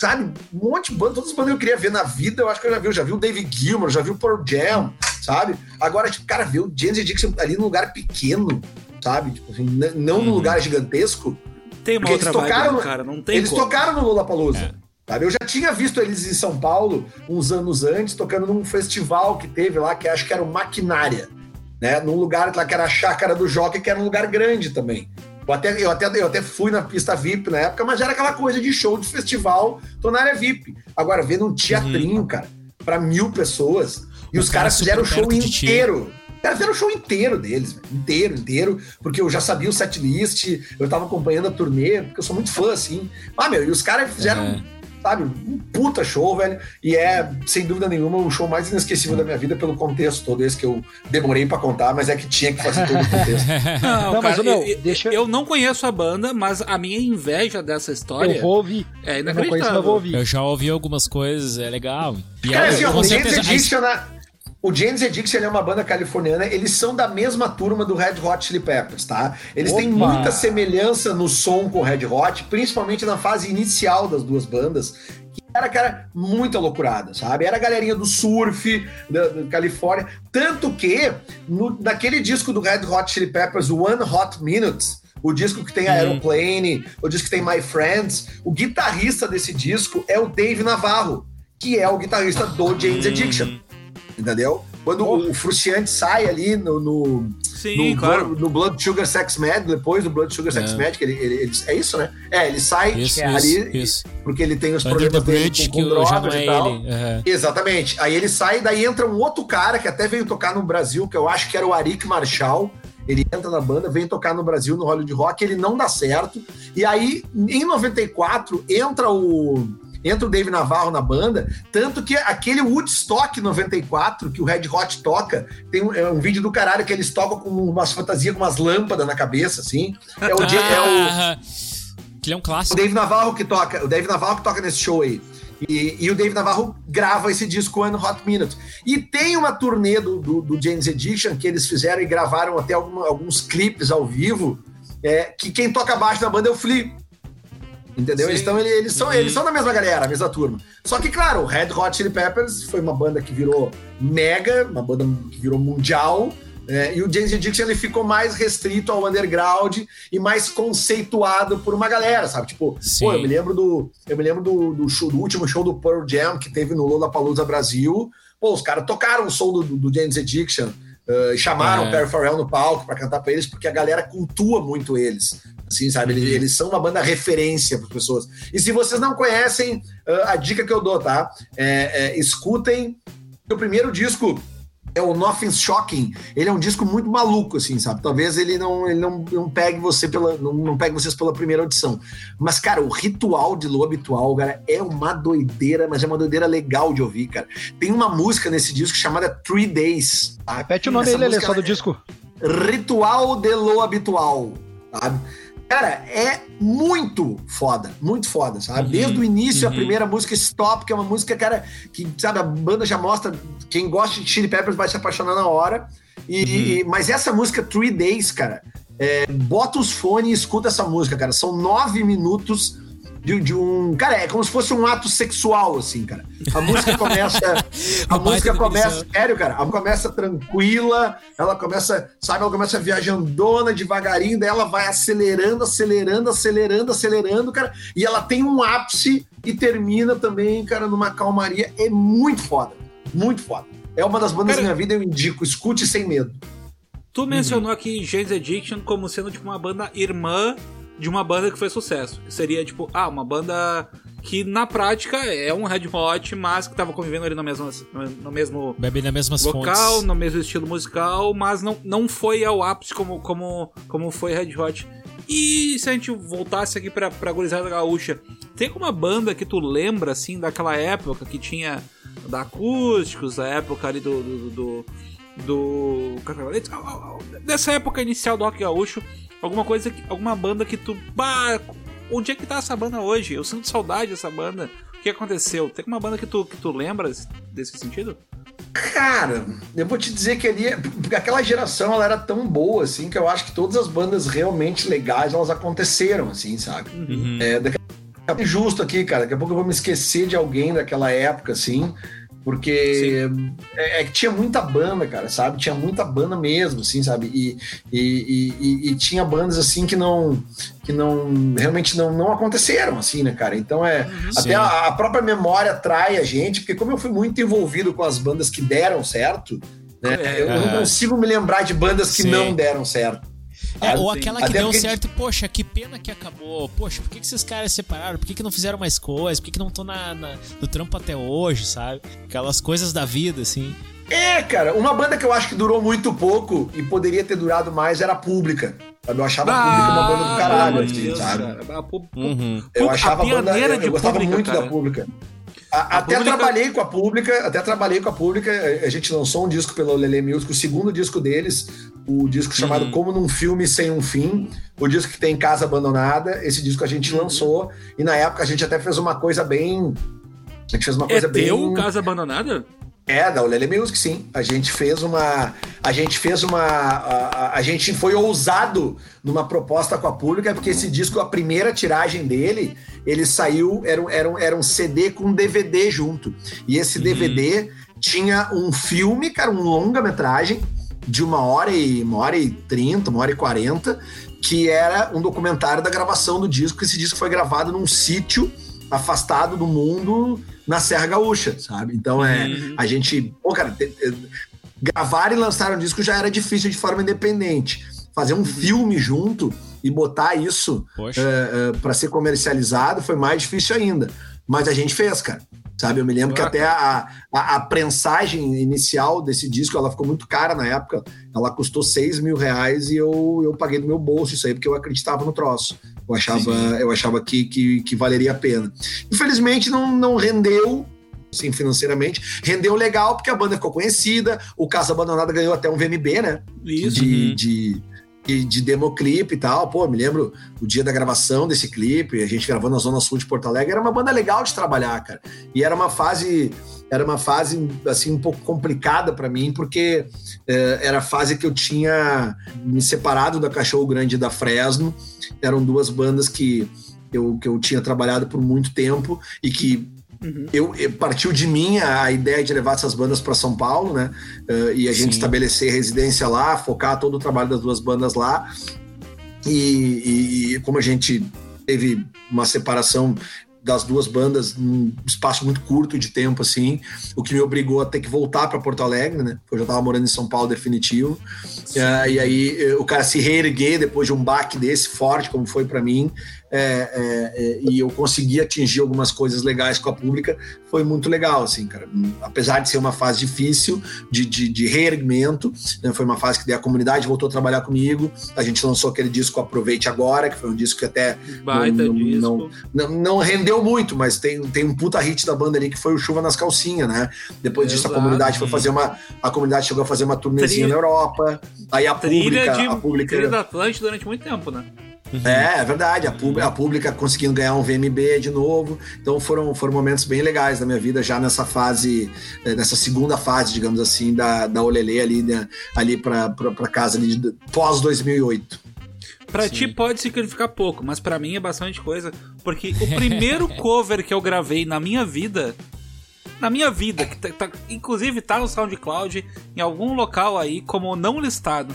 sabe, um monte de banda, todas as bandas que eu queria ver na vida, eu acho que eu já vi. Eu já vi o David Gilmour, já vi o Pearl Jam, sabe? Agora, tipo, cara, ver o James Dixon ali num lugar pequeno, sabe? Tipo assim, não uhum. num lugar gigantesco. Tem uma outra eles tocaram, vibe, cara, não tem Eles como. tocaram no Lollapalooza. É. Sabe? Eu já tinha visto eles em São Paulo uns anos antes, tocando num festival que teve lá, que acho que era o Maquinária, né? Num lugar lá que era a Chácara do Jockey, que era um lugar grande também. Eu até, eu, até, eu até fui na pista VIP na época, mas era aquela coisa de show de festival, tô na área VIP. Agora, vendo um teatrinho, uhum. cara, para mil pessoas, e os, os caras fizeram o show inteiro. Cara, fizeram o show inteiro deles, véio. inteiro, inteiro, porque eu já sabia o setlist, eu tava acompanhando a turnê, porque eu sou muito fã, assim. Ah, meu, e os caras fizeram. Uhum sabe? Um puta show, velho. E é, sem dúvida nenhuma, o show mais inesquecível da minha vida pelo contexto todo esse que eu demorei pra contar, mas é que tinha que fazer todo o contexto. Não, Não, mas, cara, meu, eu, deixa- eu não conheço a banda, mas a minha inveja dessa história Eu vou ouvir. é Eu não conheço, mas eu vou ouvir. Eu já ouvi algumas coisas, é legal. E Cara, é, assim, ó, com certeza, a? O James Addiction é uma banda californiana, eles são da mesma turma do Red Hot Chili Peppers, tá? Eles têm Opa! muita semelhança no som com o Red Hot, principalmente na fase inicial das duas bandas, que era, cara, muita loucurada, sabe? Era a galerinha do surf, da, da Califórnia. Tanto que, no, naquele disco do Red Hot Chili Peppers, One Hot Minutes, o disco que tem Hum. Aeroplane, o disco que tem My Friends, o guitarrista desse disco é o Dave Navarro, que é o guitarrista do James Addiction. Entendeu? Quando o Fruciante sai ali no, no, Sim, no, claro. Blood, no Blood Sugar Sex Mad, depois do Blood Sugar Sex É. Mad, que ele, ele- ele- é isso, né? É, ele sai Isso, ali isso, isso. porque ele tem os Under the problemas dele Bridge, com, que com não drogas é e tal. ele. aham. Exatamente. Aí ele sai, daí entra um outro cara que até veio tocar no Brasil, que eu acho que era o Arik Marshall. Ele entra na banda, vem tocar no Brasil, no Hollywood Rock, ele não dá certo. E aí, em 94, entra o. Entra o Dave Navarro na banda, tanto que aquele Woodstock 94, que o Red Hot toca, tem um, é um vídeo do caralho que eles tocam com umas fantasias com umas lâmpadas na cabeça, assim. É o, é o, que é um o clássico. Dave Navarro que toca, o Dave Navarro que toca nesse show aí. E, e o Dave Navarro grava esse disco One Hot Minute. E tem uma turnê do, do, do James Addiction que eles fizeram e gravaram até alguma- alguns clipes ao vivo. é, que quem toca baixo na banda é o Flea. Entendeu? Sim. Eles, tão, eles, eles são, eles são da mesma galera, a mesma turma. Só que, claro, o Red Hot Chili Peppers foi uma banda que virou mega, uma banda que virou mundial. é, e o James Addiction ele ficou mais restrito ao underground e mais conceituado por uma galera, sabe? Tipo, pô, eu me lembro do. Eu me lembro do, do, show- do último show do Pearl Jam que teve no Lollapalooza Brasil. Pô, os caras tocaram o som do, do, James Addiction. eh, chamaram É. o Perry Farrell no palco pra cantar pra eles, porque a galera cultua muito eles. Assim, sabe? Eles, eles são uma banda referência para pessoas. E se vocês não conhecem, ah, a dica que eu dou, tá? É, é, escutem o primeiro disco. É o Nothing's Shocking. Ele é um disco muito maluco, assim, sabe? Talvez ele não, ele não, não pegue você pela. Não, não pegue vocês pela primeira audição. Mas, cara, o ritual de Lo Habitual, cara, é uma doideira, mas é uma doideira legal de ouvir, cara. Tem uma música nesse disco chamada Three Days. Tá? Repete o nome aí, Lelê, só do ela- disco. Ritual de lo habitual, sabe? Cara, é muito foda, muito foda, sabe? Uhum, Desde o início, a uhum. primeira música Stop, que é uma música, cara, que, sabe, a banda já mostra, quem gosta de Chili Peppers vai se apaixonar na hora. E, e- mas essa música, Three Days, cara, é, bota os fones e escuta essa música, cara. São nove minutos de, de um. Cara, é como se fosse um ato sexual, assim, cara. A música começa. A música começa. Sério, cara. Ela começa tranquila, ela começa, sabe, ela começa viajandona devagarinho, daí ela vai acelerando, acelerando, acelerando, acelerando, cara. E ela tem um ápice e termina também, cara, numa calmaria. É muito foda. Muito foda. É uma das bandas Cara- da minha vida, eu indico. Escute sem medo. Tu mencionou aqui James Addiction como sendo tipo uma banda irmã de uma banda que foi sucesso. Seria tipo, ah, uma banda que na prática é um Red Hot, mas que tava convivendo ali no mesmo, no mesmo Bebe nas mesmas local, fontes. no mesmo estilo musical, mas não, não foi ao ápice como, como, como foi Red Hot. E se a gente voltasse aqui pra, pra Gurizada Gaúcha, tem alguma banda que tu lembra, assim, daquela época que tinha da Acústicos, da época ali do... do, do, do dessa época inicial do Rock Gaúcho, alguma coisa, que, alguma banda que tu... Bah, onde é que tá essa banda hoje? Eu sinto saudade dessa banda. O que aconteceu? Tem uma banda que tu, que tu lembra desse sentido? Cara, eu vou te dizer que ali, aquela geração ela era tão boa assim que eu acho que todas as bandas realmente legais elas aconteceram assim, sabe? Uhum. É, daqui a pouco justo aqui, cara, daqui a pouco eu vou me esquecer de alguém daquela época assim, porque é, é que tinha muita banda, cara, sabe? Tinha muita banda mesmo, assim, sabe? E, e, e- e- tinha bandas assim que não que não realmente não, não aconteceram assim, né, cara? Então é Sim. até a, a própria memória atrai a gente, porque como eu fui muito envolvido com as bandas que deram certo, né, É, eu, não consigo me lembrar de bandas que Sim. não deram certo. É, ou sim. aquela que Até deu porque- certo e, poxa, que pena que acabou. Poxa, por que, que esses caras se separaram? Por que, que não fizeram mais coisas? Por que, que não estão na, na- no trampo até hoje, sabe? Aquelas coisas da vida, assim. É, cara, uma banda que eu acho que durou muito pouco e poderia ter durado mais era a Pública. Sabe? Eu achava a Pública uma banda do caralho, assim, Deus, sabe? A Uhum. Eu A achava a banda. Eu, eu gostava Pública, muito cara. da Pública. A- até Pública- trabalhei com a Pública, até trabalhei com a Pública. A gente lançou um disco pelo Lele Music, o segundo disco deles, o disco chamado Uhum. Como Num Filme Sem um Fim, o disco que tem Casa Abandonada. Esse disco a gente Uhum. lançou e na época a gente até fez uma coisa bem. A gente fez uma É coisa bem. teu Casa Abandonada? É, da Ulele Music, sim. A gente fez uma. A gente fez uma. A, a- a gente foi ousado numa proposta com a pública, porque esse disco, a primeira tiragem dele, ele saiu, era, um- era, um- era um CD com DVD junto. E esse DVD tinha um filme, cara, um longa-metragem de uma hora e uma hora e trinta, uma hora e quarenta, que era um documentário da gravação do disco. Esse disco foi gravado num sítio afastado do mundo na Serra Gaúcha, sabe? Então é Uhum. a gente, pô, cara, te- te- gravar e lançar um disco já era difícil de forma independente. Fazer um filme junto e botar isso Poxa. para ser comercializado foi mais difícil ainda. Mas a gente fez, cara. Sabe, eu me lembro que até a, a, a prensagem inicial desse disco, ela ficou muito cara na época. Ela custou 6 mil reais e eu, eu paguei do meu bolso isso aí, porque eu acreditava no troço. Eu achava, eu achava que, que, que valeria a pena. Infelizmente, não, não rendeu assim, financeiramente. Rendeu legal porque a banda ficou conhecida, o Casa Abandonada ganhou até um VMB, né? Isso. de, Uhum. de, de, de democlipe e tal. Pô, me lembro o dia da gravação desse clipe, a gente gravou na Zona Sul de Porto Alegre, era uma banda legal de trabalhar, cara. E era uma fase, era uma fase assim um pouco complicada pra mim, porque eh, era a fase que eu tinha me separado da Cachorro Grande e da Fresno. Eram duas bandas que eu, que eu tinha trabalhado por muito tempo e que Uhum. eu, eu- partiu de mim a, ideia de levar essas bandas para São Paulo, né? Eh, e a gente Sim. estabelecer residência lá, focar todo o trabalho das duas bandas lá. E, e- como a gente teve uma separação das duas bandas num espaço muito curto de tempo, assim, o que me obrigou a ter que voltar para Porto Alegre, né? Eu já estava morando em São Paulo definitivo. Eh, e aí eh, o cara se reerguer depois de um baque desse forte, como foi para mim, é, é, é, e eu consegui atingir algumas coisas legais com a pública, foi muito legal, assim, cara. Apesar de ser uma fase difícil de, de, de reerguimento, né, foi uma fase que a comunidade voltou a trabalhar comigo. A gente lançou aquele disco Aproveite Agora, que foi um disco que até Baita não, não- não, não rendeu muito, mas tem, tem um puta hit da banda ali que foi o Chuva nas Calcinhas, né? Depois disso a Exato. comunidade foi fazer uma. A comunidade chegou a fazer uma turnezinha Trilha- na Europa. Aí a Trilha pública. de a pública trilha da Atlântica durante muito tempo, né? É, é verdade. A, pública, a pública conseguindo ganhar um VMB de novo. Então foram, foram momentos bem legais da minha vida, já nessa fase, eh, nessa segunda fase, digamos assim, da, da Olelê ali, né, ali pra casa ali de- pós 2008. Pra Sim. ti pode significar pouco, mas pra mim é bastante coisa. Porque o primeiro cover que eu gravei na minha vida. Na minha vida, que tá, tá- inclusive tá no SoundCloud, em algum local aí, como não listado.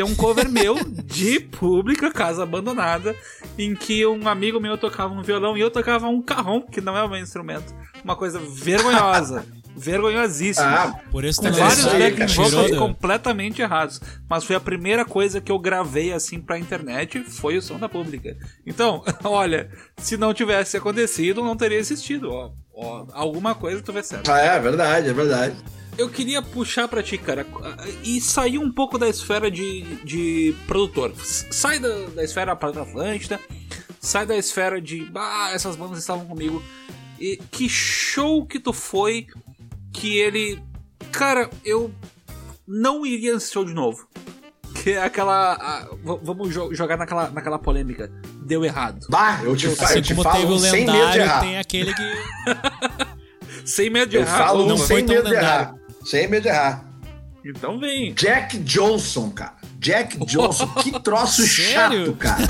Tem um cover meu de pública, casa abandonada, em que um amigo meu tocava um violão e eu tocava um carrom, que não é o meu instrumento. Uma coisa vergonhosa. vergonhosíssima. Ah, Por isso Com vários backing vocals completamente errados. Mas foi a primeira coisa que eu gravei assim pra internet, foi o som da pública. Então, olha, se não tivesse acontecido, não teria existido. Ó, ó, alguma coisa tu vê certo. ah, é verdade, é verdade. Eu queria puxar pra ti, cara, e sair um pouco da esfera de, de produtor. Sai da, da esfera Planeta Atlântida, sai da esfera de. Ah, essas bandas estavam comigo. E que show que tu foi que ele. Cara, eu não iria nesse show de novo. Que é aquela. a- vamos jo- jogar naquela, naquela polêmica. Deu errado. Bah, eu te, fa- Assim eu te como teve falo o sem medo de lendário, errar. tem aquele que. Sem medo de Eu errar. falo não opa. foi sem tão medo de lendário. Sem medo de errar. Então vem. Jack Johnson, cara. Jack Johnson, que troço chato, cara.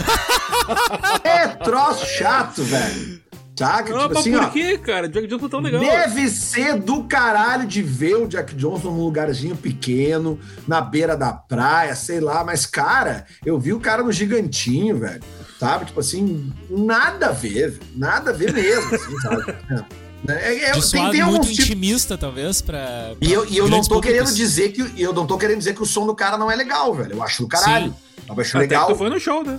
É troço chato, velho. Saca? Não, tipo assim, por ó. que, cara? Jack Johnson tão legal. Deve ser do caralho de ver o Jack Johnson num lugarzinho pequeno, na beira da praia, sei lá, mas, cara, eu vi o cara no gigantinho, velho. Sabe? Tipo assim, nada a ver, nada a ver mesmo, assim, sabe? É, é, é, tem, tem muito tipos. intimista, talvez, pra. E eu, e eu não tô públicos. querendo dizer que eu não tô querendo dizer que o som do cara não é legal, velho. Eu acho do caralho. Eu acho Até legal. que tu foi no show, né?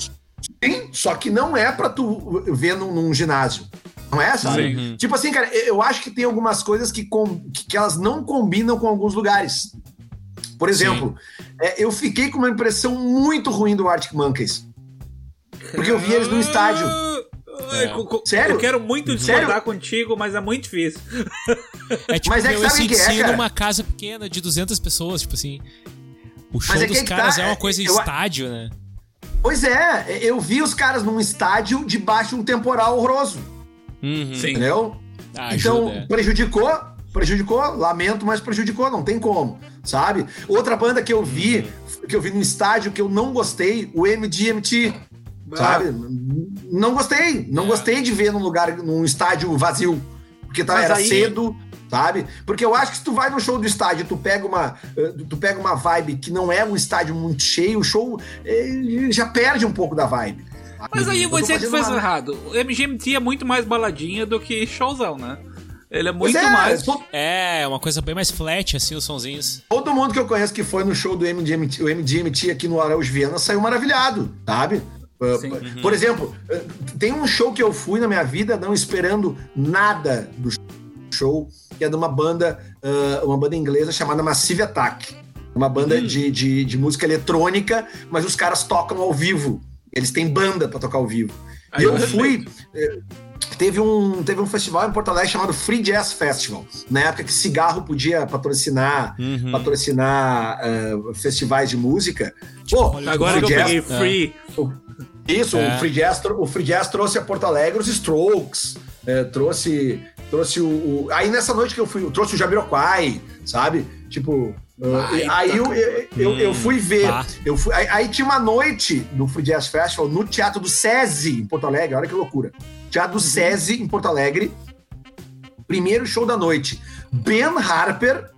Sim, só que não é pra tu ver num, num ginásio. Não é, sabe? Sim. Tipo assim, cara, eu acho que tem algumas coisas que, com, que, que elas não combinam com alguns lugares. Por exemplo, é, eu fiquei com uma impressão muito ruim do Arctic Monkeys. Porque eu vi eles no estádio. Co- Sério? Eu quero muito Sério? discordar contigo, mas é muito difícil. É tipo Mas é que sabe o que é, numa casa pequena de 200 pessoas, tipo assim. O show é dos caras tá, é uma coisa em eu- estádio, né? Pois é, eu vi os caras num estádio debaixo de um temporal horroroso. Uhum. Sim. Entendeu? Ah, então, ajuda, é. prejudicou, prejudicou, lamento, mas prejudicou, não tem como, sabe? Outra banda que eu vi, Uhum. que eu vi no estádio que eu não gostei, o MGMT, sabe? Não gostei, não É. gostei de ver num lugar, num estádio vazio, porque tá, Mas era aí- cedo, sabe? Porque eu acho que se tu vai no show do estádio, tu pega uma, eh, tu pega uma vibe que não é um estádio muito cheio, o show eh, já perde um pouco da vibe. Mas aí Eu tô você que fez uma- errado. O MGMT é muito mais baladinha do que showzão, né? Ele é muito é, mais. to- É, uma coisa bem mais flat, assim, os sonzinhos. Todo mundo que eu conheço que foi no show do MGMT, o MGMT aqui no Araújo Viana saiu maravilhado, sabe? Uh, Sim. Por exemplo, uh, tem um show que eu fui na minha vida não esperando nada do show, que é de uma banda, uh, uma banda inglesa chamada Massive Attack. Uma banda de, de, de música eletrônica, mas os caras tocam ao vivo. Eles têm banda pra tocar ao vivo. Aí e eu fui. eh, Teve um, teve um festival em Porto Alegre chamado Free Jazz Festival. Na época que cigarro podia patrocinar Uhum. patrocinar eh, festivais de música. Pô, Agora que eu peguei Jazz, free. Isso, É. o, Free Jazz, o Free Jazz trouxe a Porto Alegre os Strokes, eh, trouxe, trouxe o, o- Aí nessa noite que eu fui, trouxe o Jamiroquai, sabe? Tipo. aí eu, eu, eu- eu fui ver. Tá. Eu fui, aí, aí tinha uma noite do Free Jazz Festival no Teatro do SESI, em Porto Alegre. Olha que loucura. Teatro do SESI, em Porto Alegre. Primeiro show da noite. Ben Harper,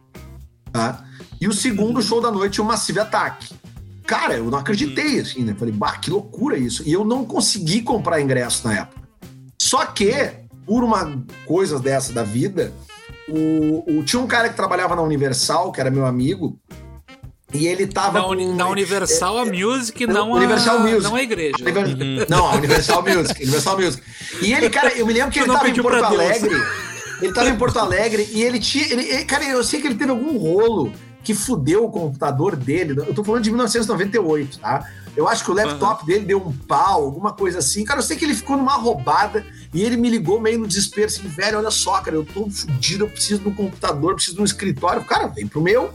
tá? E o segundo show da noite, o Massive Attack. Cara, eu não acreditei, assim, né? Falei, bah, que loucura isso. E eu não consegui comprar ingresso na época. Só que, por uma coisa dessa da vida, o, o- tinha um cara que trabalhava na Universal, que era meu amigo, e ele tava. Na, uni- com- na Universal a Music, não a, Universal Music. não a igreja. Univer- Não, a Universal Music. Universal Music. E ele, cara, eu me lembro que Tu ele não tava em Porto. Alegre. Ele tava em Porto Alegre e ele tinha. Ele, ele- cara, eu sei que ele teve algum rolo que fudeu o computador dele. Eu tô falando de 1998, tá? Eu acho que o laptop dele deu um pau, alguma coisa assim. Cara, eu sei que ele ficou numa roubada e ele me ligou meio no desespero, assim, velho, olha só, cara, eu tô fudido, eu preciso de um computador, eu preciso de um escritório. Cara, vem pro meu.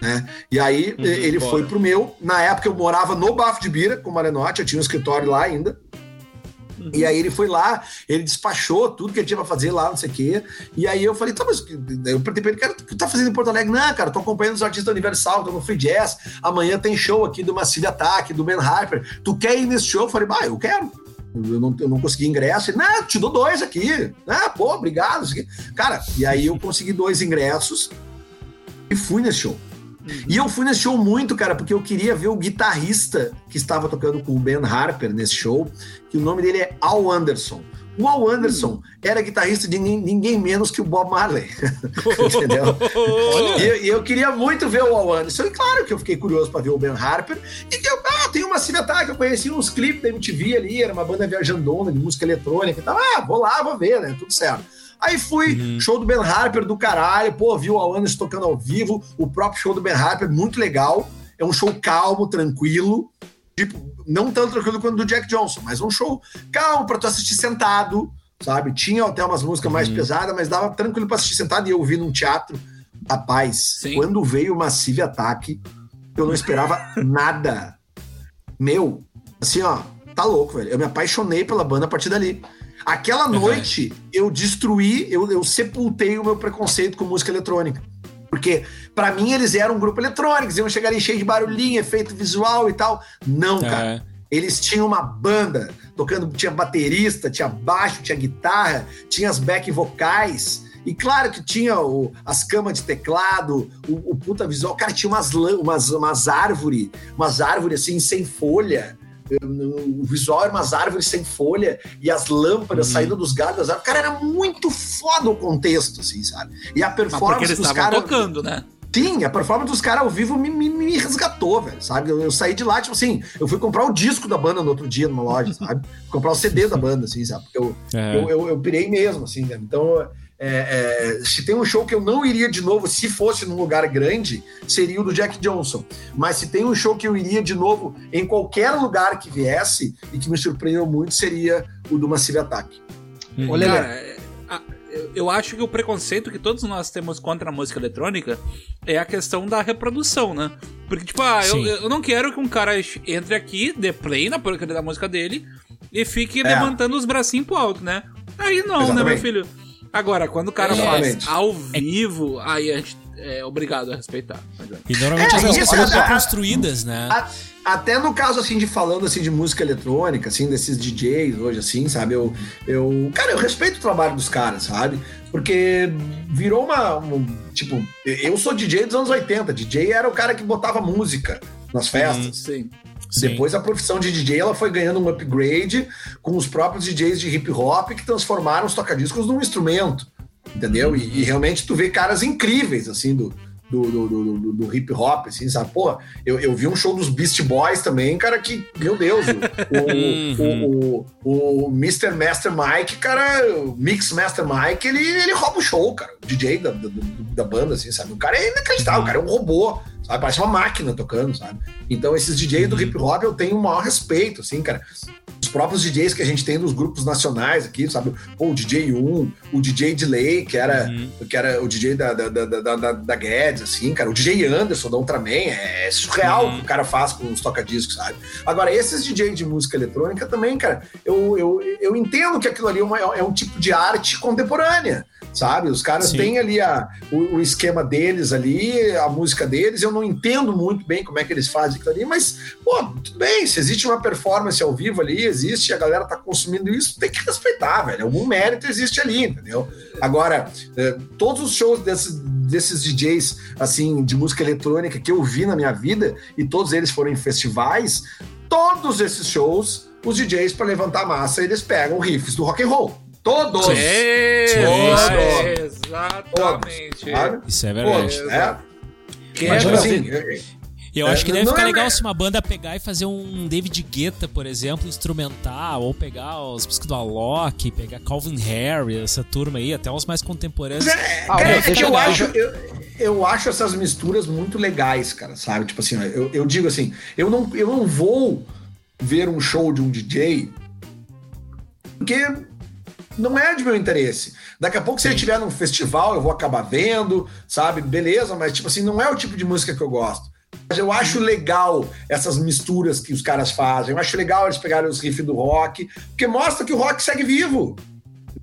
Né? E aí Uhum, ele bora. foi pro meu. Na época eu morava no Bafo de Bira, com o Marenotti, eu tinha um escritório lá ainda. E aí ele foi lá, ele despachou tudo que ele tinha pra fazer lá, não sei o quê. E aí eu falei, tá, mas eu perguntei pra ele, cara, o que tá fazendo em Porto Alegre? Não, cara, tô acompanhando os artistas Universal, tô no Free Jazz. Amanhã tem show aqui do Massive Attack, do Ben Harper. Tu quer ir nesse show? Eu falei, bah, eu quero. Eu não, eu não consegui ingresso. Ele, não, te dou dois aqui. Ah, pô, obrigado. Cara, e aí eu consegui dois ingressos e fui nesse show. E eu fui nesse show muito, cara, porque eu queria ver o guitarrista que estava tocando com o Ben Harper nesse show, que o nome dele é Al Anderson. O Al Anderson era guitarrista de ninguém, menos que o Bob Marley. Entendeu? E eu, e eu queria muito ver o Al Anderson. E claro que eu fiquei curioso para ver o Ben Harper. E que eu, ah, tem uma cinetária que eu conheci uns clipes da MTV ali, era uma banda viajandona de música eletrônica e tal. Ah, vou lá, vou ver, né? Tudo certo. Aí fui, show do Ben Harper do caralho, pô, vi o Al Anderson tocando ao vivo, o próprio show do Ben Harper, muito legal. É um show calmo, tranquilo. Tipo, não tão tranquilo quanto o do Jack Johnson, mas um show calmo pra tu assistir sentado, sabe? Tinha até umas músicas mais pesadas, mas dava tranquilo pra assistir sentado e eu vi num teatro. Rapaz, Sim. quando veio o Massive Attack, eu não esperava nada. Meu, assim, ó, tá louco, velho. Eu me apaixonei pela banda a partir dali. Aquela noite, eu destruí, eu, eu sepultei o meu preconceito com música eletrônica. Porque, pra mim, eles eram um grupo eletrônico, eles iam chegar ali cheio de barulhinho, efeito visual e tal. Não, cara. É. Eles tinham uma banda tocando, tinha baterista, tinha baixo, tinha guitarra, tinha as back vocais. E claro que tinha o- as camas de teclado, o, o puta visual. Cara, tinha umas, umas, umas árvores, umas árvores assim, sem folha. O visual umas árvores sem folha e as lâmpadas Uhum. saindo dos galhos das árvores. Cara, era muito foda o contexto, assim, sabe? E a performance dos caras. tocando, né? Sim, a performance dos caras ao vivo me, me, me resgatou, velho, sabe? Eu, eu saí de lá, tipo assim, eu fui comprar o disco da banda no outro dia numa loja, sabe? Comprar o CD da banda, assim, sabe? Porque eu, É. eu, eu, eu pirei mesmo, assim, né? Então, é, é, se tem um show que eu não iria de novo, se fosse num lugar grande, seria o do Jack Johnson. Mas se tem um show que eu iria de novo em qualquer lugar que viesse e que me surpreendeu muito, seria o do Massive Attack. Hum. Cara, é, eu acho que o preconceito que todos nós temos contra a música eletrônica é a questão da reprodução, né? Porque, tipo, ah, eu, eu, não quero que um cara entre aqui, dê play na porcaria da música dele e fique é. levantando os bracinhos pro alto, né? Aí não, Exatamente. né, meu filho? Agora, quando o cara é, faz ao vivo, aí a gente é obrigado a respeitar. E normalmente é, as músicas são é, construídas, né? A, até no caso, assim, de falando, assim, de música eletrônica, assim, desses DJs hoje, assim, sabe? Eu, eu... Cara, eu respeito o trabalho dos caras, sabe? Porque virou uma, uma... Tipo, eu sou DJ dos anos 80. DJ era o cara que botava música nas festas. Hum, sim. Sim. Depois a profissão de DJ ela foi ganhando um upgrade com os próprios DJs de hip hop que transformaram os tocadiscos num instrumento, entendeu? E, e realmente tu vê caras incríveis assim do, do, do, do, do, hip hop, assim, sabe? Pô, eu, eu vi um show dos Beast Boys também, cara, que, meu Deus, o, o, o, o, Mr. Master Mike, cara, o Mix Master Mike, ele, ele rouba o show, cara, o DJ da, da, da banda, assim, sabe? O cara é inacreditável, o cara é um robô, sabe? Parece uma máquina tocando, sabe? Então, esses DJs do hip hop eu tenho o maior respeito, assim, cara. Os próprios DJs que a gente tem nos grupos nacionais aqui, sabe? Pô, o DJ 1, o DJ Delay, que era, uhum. que era o DJ da, da, da, da, da Guedes, assim, cara. O DJ Anderson da Ultraman, é surreal uhum. o que o cara faz com os toca-discos, sabe? Agora, esses DJs de música eletrônica também, cara, eu, eu, eu entendo que aquilo ali é, uma, é um tipo de arte contemporânea sabe? Os caras Sim. têm ali a, o, o, esquema deles ali, a música deles. Eu não entendo muito bem como é que eles fazem aquilo ali, mas, pô, tudo bem. Se existe uma performance ao vivo ali, existe, a galera tá consumindo isso, tem que respeitar, velho. Algum mérito existe ali, entendeu? Agora, eh, todos os shows desses, desses DJs, assim, de música eletrônica que eu vi na minha vida, e todos eles foram em festivais, todos esses shows, os DJs, para levantar massa, eles pegam riffs do rock and roll. Todos! Sim, Todos! Exatamente. Todos, Isso é verdade. Todos, né? Que é, tipo assim, eu acho que deve ficar é legal se uma banda pegar e fazer um David Guetta, por exemplo, instrumental, ou pegar os músicos do Alok, pegar Calvin Harry, essa turma aí, até os mais contemporâneos. É, ah, é, é que eu acho, eu, eu, acho essas misturas muito legais, cara, sabe? Tipo assim, eu, eu digo assim, eu não, eu não vou ver um show de um DJ porque não é de meu interesse. Daqui a pouco, se ele estiver num festival, eu vou acabar vendo, sabe? Beleza, mas tipo assim, não é o tipo de música que eu gosto. Mas eu acho legal essas misturas que os caras fazem. Eu acho legal eles pegarem os riffs do rock, porque mostra que o rock segue vivo.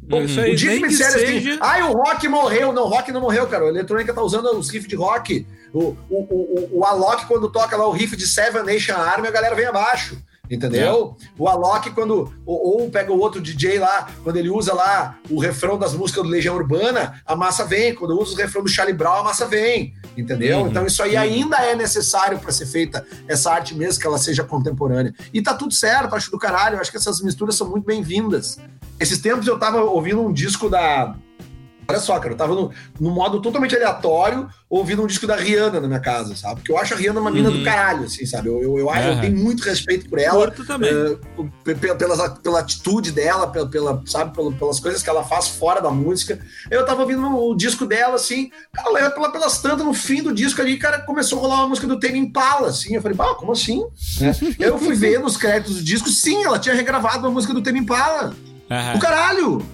Uhum. O dia que assim, seja... ai, o rock morreu. Não, o rock não morreu, cara. A eletrônica tá usando os riffs de rock. O, o, o, o Alok, quando toca lá o riff de Seven Nation Army, a galera vem abaixo. Entendeu? É. O Alok, quando. Ou, ou, pega o outro DJ lá, quando ele usa lá o refrão das músicas do Legião Urbana, a massa vem. Quando usa o refrão do Charlie Brown, a massa vem. Entendeu? Uhum. Então isso aí uhum. ainda é necessário para ser feita essa arte mesmo, que ela seja contemporânea. E tá tudo certo, acho do caralho. Acho que essas misturas são muito bem-vindas. Esses tempos eu tava ouvindo um disco da Olha só, cara, eu tava no, no, modo totalmente aleatório, ouvindo um disco da Rihanna na minha casa, sabe? Porque eu acho a Rihanna uma mina uhum. do caralho, assim, sabe? Eu, eu, eu, uhum. eu, tenho muito respeito por ela. também. Uh, pela, pela atitude dela, pela, pela, sabe? pelas coisas que ela faz fora da música. Eu tava ouvindo o disco dela, assim, cara, pela, pelas tantas, no fim do disco ali, cara, começou a rolar uma música do Tame Impala, assim. Eu falei, ah, como assim? Né? eu fui ver nos créditos do disco, sim, ela tinha regravado uma música do Tame Impala. Uhum. O caralho!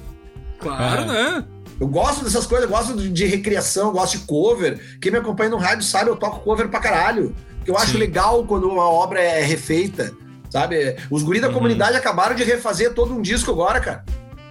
Claro, né? Eu gosto dessas coisas, eu gosto de, de recriação, gosto de cover. Quem me acompanha no rádio sabe, eu toco cover pra caralho. Eu acho Sim. legal quando uma obra é refeita, sabe? Os guris da uhum. comunidade acabaram de refazer todo um disco agora, cara.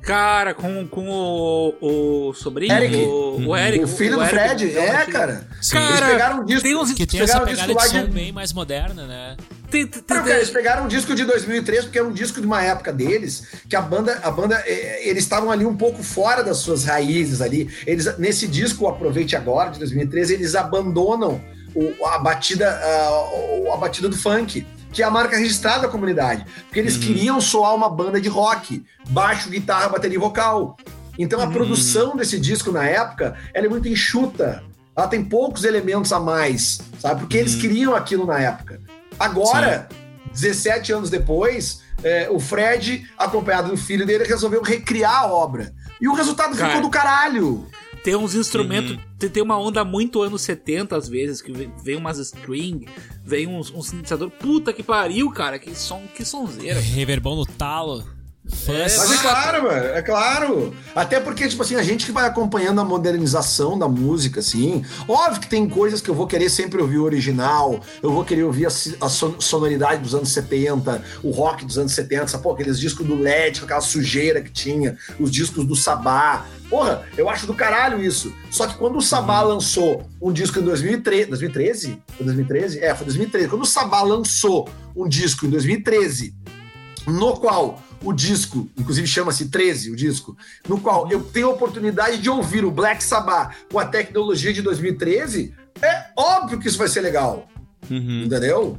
Cara, com, com o, o sobrinho, Eric. O, o Eric. O filho o do Eric, Fred, é, cara. Sim. Eles pegaram um disco. Tem uns, que tem essa pegada um de som bem mais moderna, né? Tem, tem, tem, eles pegaram um disco de 2003, porque era um disco de uma época deles, que a banda, a banda é, eles estavam ali um pouco fora das suas raízes ali. Eles, nesse disco, Aproveite Agora, de 2013, eles abandonam o, a, batida, a, a batida do funk que é a marca registrada da comunidade. Porque eles uhum. queriam soar uma banda de rock, baixo, guitarra, bateria e vocal. Então a uhum. produção desse disco na época ela é muito enxuta. Ela tem poucos elementos a mais, sabe? Porque uhum. eles queriam aquilo na época. Agora, Sim. 17 anos depois, é, o Fred, acompanhado do filho dele, resolveu recriar a obra. E o resultado Cara, ficou do caralho. Tem uns instrumentos, uhum. tem, uma onda muito anos 70 às vezes, que vem, umas string, vem uns, um sintetizador. Puta que pariu, cara, que som, que sonzeira. Reverbão no talo. É, mas é claro, mano, é claro. Até porque, tipo assim, a gente que vai acompanhando a modernização da música, assim. Óbvio que tem coisas que eu vou querer sempre ouvir o original, eu vou querer ouvir a, a sonoridade dos anos 70, o rock dos anos 70, pô, aqueles discos do LED, com aquela sujeira que tinha, os discos do Sabá. Porra, eu acho do caralho isso. Só que quando o Sabá uhum. lançou um disco em 2013. 2013? Foi 2013? É, foi 2013. Quando o Sabá lançou um disco em 2013, no qual o disco, inclusive chama-se 13 o disco, no qual eu tenho a oportunidade de ouvir o Black Sabbath com a tecnologia de 2013, é óbvio que isso vai ser legal. Uhum. Entendeu?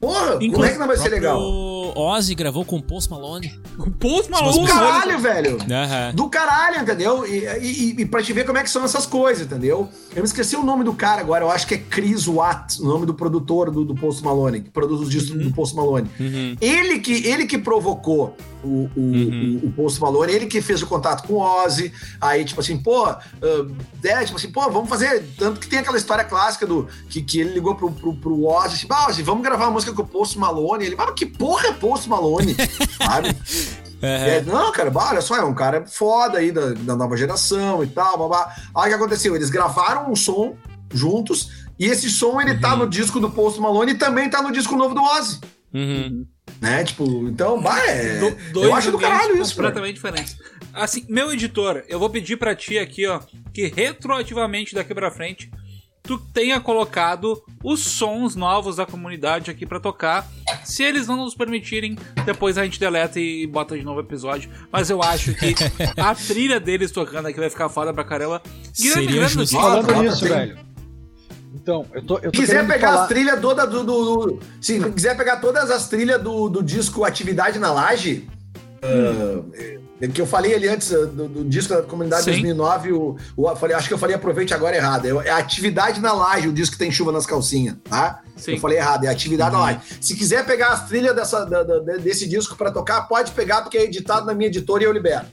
Porra, Inclusive, como é que não vai ser legal? O Ozzy gravou com o Post Malone. Com Post Malone? Do caralho, velho. Uhum. Do caralho, entendeu? E, e, e pra te ver como é que são essas coisas, entendeu? Eu me esqueci o nome do cara agora, eu acho que é Chris Watt, o nome do produtor do, do Post Malone, que produz os discos uhum. do Post Malone. Uhum. Ele, que, ele que provocou o, o, uhum. o, o Malone, ele que fez o contato com o Ozzy, aí tipo assim, pô, uh, é, tipo assim, pô, vamos fazer, tanto que tem aquela história clássica do, que, que ele ligou pro, pro, pro Ozzy, assim, ah, Ozzy, vamos gravar uma música com o Post Malone, ele, mas que porra é Post Malone, sabe? Uhum. É, não, cara, olha só, é um cara foda aí da, da nova geração e tal, babá. Aí o que aconteceu? Eles gravaram um som juntos e esse som ele tá uhum. tá no disco do Post Malone e também tá no disco novo do Ozzy. Uhum. Né? Tipo, então, vai. É... Do, eu acho do caralho isso. Completamente diferente. Assim, meu editor, eu vou pedir para ti aqui, ó, que retroativamente daqui para frente tu tenha colocado os sons novos da comunidade aqui para tocar. Se eles não nos permitirem, depois a gente deleta e bota de novo o episódio. Mas eu acho que a trilha deles tocando aqui vai ficar foda pra caramba. Seria grande, Falando nisso, velho. Então, eu tô. Eu tô quiser pegar falar... as trilhas todas do, do, do, Se quiser pegar todas as trilhas do, do disco Atividade na Laje. Hum. Uh, que eu falei ali antes do, do disco da comunidade Sim. 2009, o, o, falei, acho que eu falei aproveite agora errado. É, atividade na laje, o disco que tem chuva nas calcinhas, tá? Sim. Eu falei errado, é atividade uhum. na laje. Se quiser pegar as trilhas dessa, da, da, desse disco para tocar, pode pegar, porque é editado na minha editora e eu libero.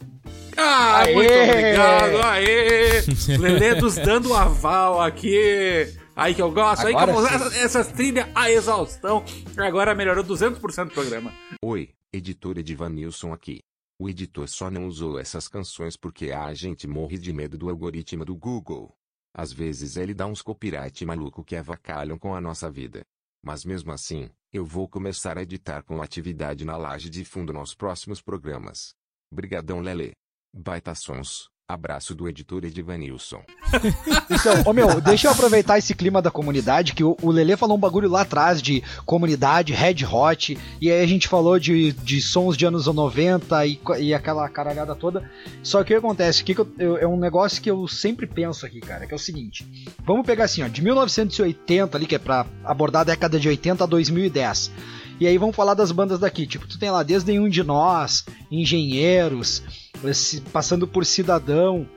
Ah, aê! muito obrigado, aê! Lelê dos dando um aval aqui. Aí que eu gosto, Agora aí que eu essa, essas trilhas a exaustão. Agora melhorou 200% do programa. Oi, editor Edivanilson aqui. O editor só não usou essas canções porque a gente morre de medo do algoritmo do Google. Às vezes ele dá uns copyright maluco que avacalham com a nossa vida. Mas mesmo assim, eu vou começar a editar com atividade na laje de fundo nos próximos programas. Brigadão Lele. Baita sons. Abraço do editor Edvanilson. então, ô meu, deixa eu aproveitar esse clima da comunidade, que o, Lele falou um bagulho lá atrás de comunidade, red hot, e aí a gente falou de, de sons de anos 90 e, e aquela caralhada toda. Só que o que acontece? Que, que eu, é um negócio que eu sempre penso aqui, cara, que é o seguinte: vamos pegar assim, ó, de 1980 ali, que é pra abordar a década de 80 a 2010. E aí vamos falar das bandas daqui. Tipo, tu tem lá desde nenhum de nós, engenheiros, passando por cidadão.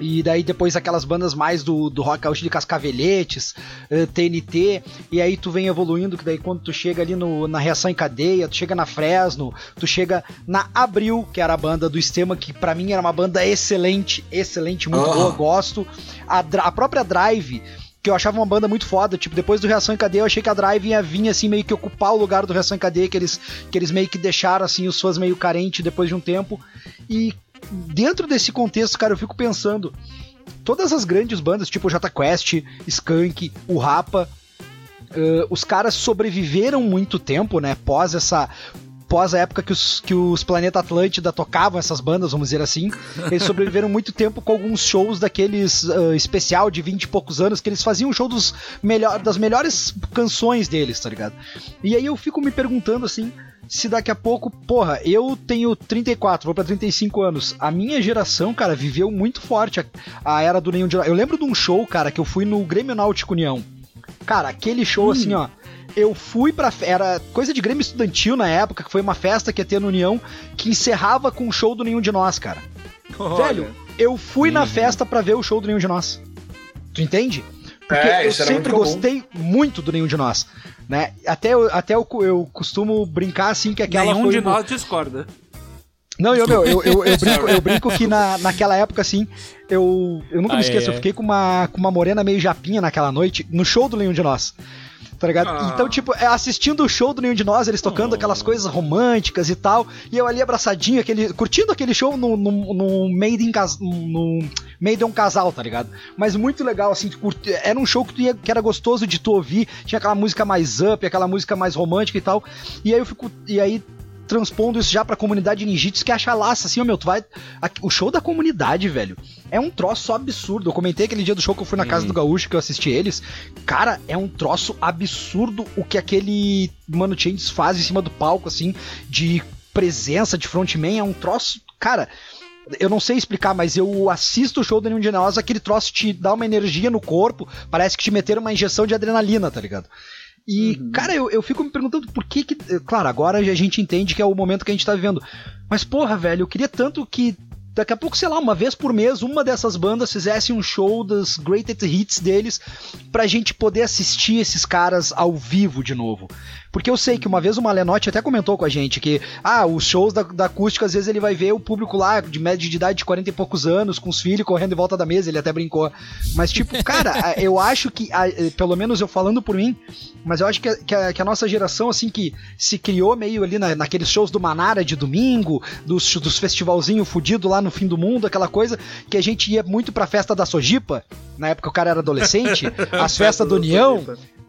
E daí depois aquelas bandas mais do, do rock out de Cascaveletes, TNT, eh, e aí tu vem evoluindo, que daí quando tu chega ali no, na Reação em Cadeia, tu chega na Fresno, tu chega na Abril, que era a banda do Estema, que para mim era uma banda excelente, excelente, muito boa, gosto. A, a própria Drive, que eu achava uma banda muito foda. Tipo, depois do Reação em Cadeia, eu achei que a Drive ia vir, assim, meio que ocupar o lugar do Reação em Cadeia, que eles, que eles meio que deixaram, assim, os fãs meio carentes depois de um tempo. E dentro desse contexto, cara, eu fico pensando. Todas as grandes bandas, tipo Jota Quest, Skank, o Rapa, Uh, os caras sobreviveram muito tempo, né? Pós essa após a época que os, que os Planeta Atlântida tocavam essas bandas, vamos dizer assim, eles sobreviveram muito tempo com alguns shows daqueles uh, especial de 20 e poucos anos, que eles faziam um show dos melhor, das melhores canções deles, tá ligado? E aí eu fico me perguntando assim, se daqui a pouco, porra, eu tenho 34, vou para 35 anos. A minha geração, cara, viveu muito forte a, a era do Nenhum de Eu lembro de um show, cara, que eu fui no Grêmio Náutico União. Cara, aquele show hum. assim, ó eu fui pra. Era coisa de Grêmio Estudantil na época, que foi uma festa que ia ter no União, que encerrava com o show do Nenhum de Nós, cara. Olha. Velho, eu fui na uhum. festa para ver o show do Nenhum de Nós. Tu entende? Porque é, eu sempre muito gostei muito do Nenhum de Nós. Né? Até, até eu, eu costumo brincar assim que aquela Nenhum foi de nós discorda. Não, eu, meu, eu, eu, eu, brinco, eu brinco que na, naquela época, assim, eu, eu nunca ah, me esqueço, é. eu fiquei com uma, com uma morena meio japinha naquela noite, no show do Nenhum de Nós. Tá ligado? Ah. Então, tipo, é, assistindo o show do Nenhum de Nós, eles tocando oh. aquelas coisas românticas e tal, e eu ali abraçadinho, aquele, curtindo aquele show no, no, no Made in Cas, no Made in Casal, tá ligado? Mas muito legal, assim, curti, era um show que, ia, que era gostoso de tu ouvir, tinha aquela música mais up, aquela música mais romântica e tal, e aí eu fico, e aí transpondo isso já pra comunidade ninjitsu que acha laça, assim, ó, meu, tu vai. O show da comunidade, velho, é um troço absurdo. Eu comentei aquele dia do show que eu fui na casa do Gaúcho que eu assisti eles. Cara, é um troço absurdo o que aquele Mano Changes faz em cima do palco, assim, de presença de frontman. É um troço. Cara, eu não sei explicar, mas eu assisto o show do Nenhum de Nós, aquele troço te dá uma energia no corpo, parece que te meteram uma injeção de adrenalina, tá ligado? E, uhum. cara, eu, eu fico me perguntando por que que. Claro, agora a gente entende que é o momento que a gente tá vivendo. Mas, porra, velho, eu queria tanto que daqui a pouco, sei lá, uma vez por mês, uma dessas bandas fizesse um show das greatest hits deles pra gente poder assistir esses caras ao vivo de novo. Porque eu sei que uma vez o Malenotti até comentou com a gente que, ah, os shows da, da acústica, às vezes ele vai ver o público lá de média de idade de 40 e poucos anos, com os filhos correndo em volta da mesa, ele até brincou. Mas, tipo, cara, eu acho que, pelo menos eu falando por mim, mas eu acho que, que, a, que a nossa geração, assim, que se criou meio ali na, naqueles shows do Manara de domingo, dos, dos festivalzinho fudido lá no fim do mundo, aquela coisa que a gente ia muito pra festa da Sojipa, na época o cara era adolescente, as festas do União,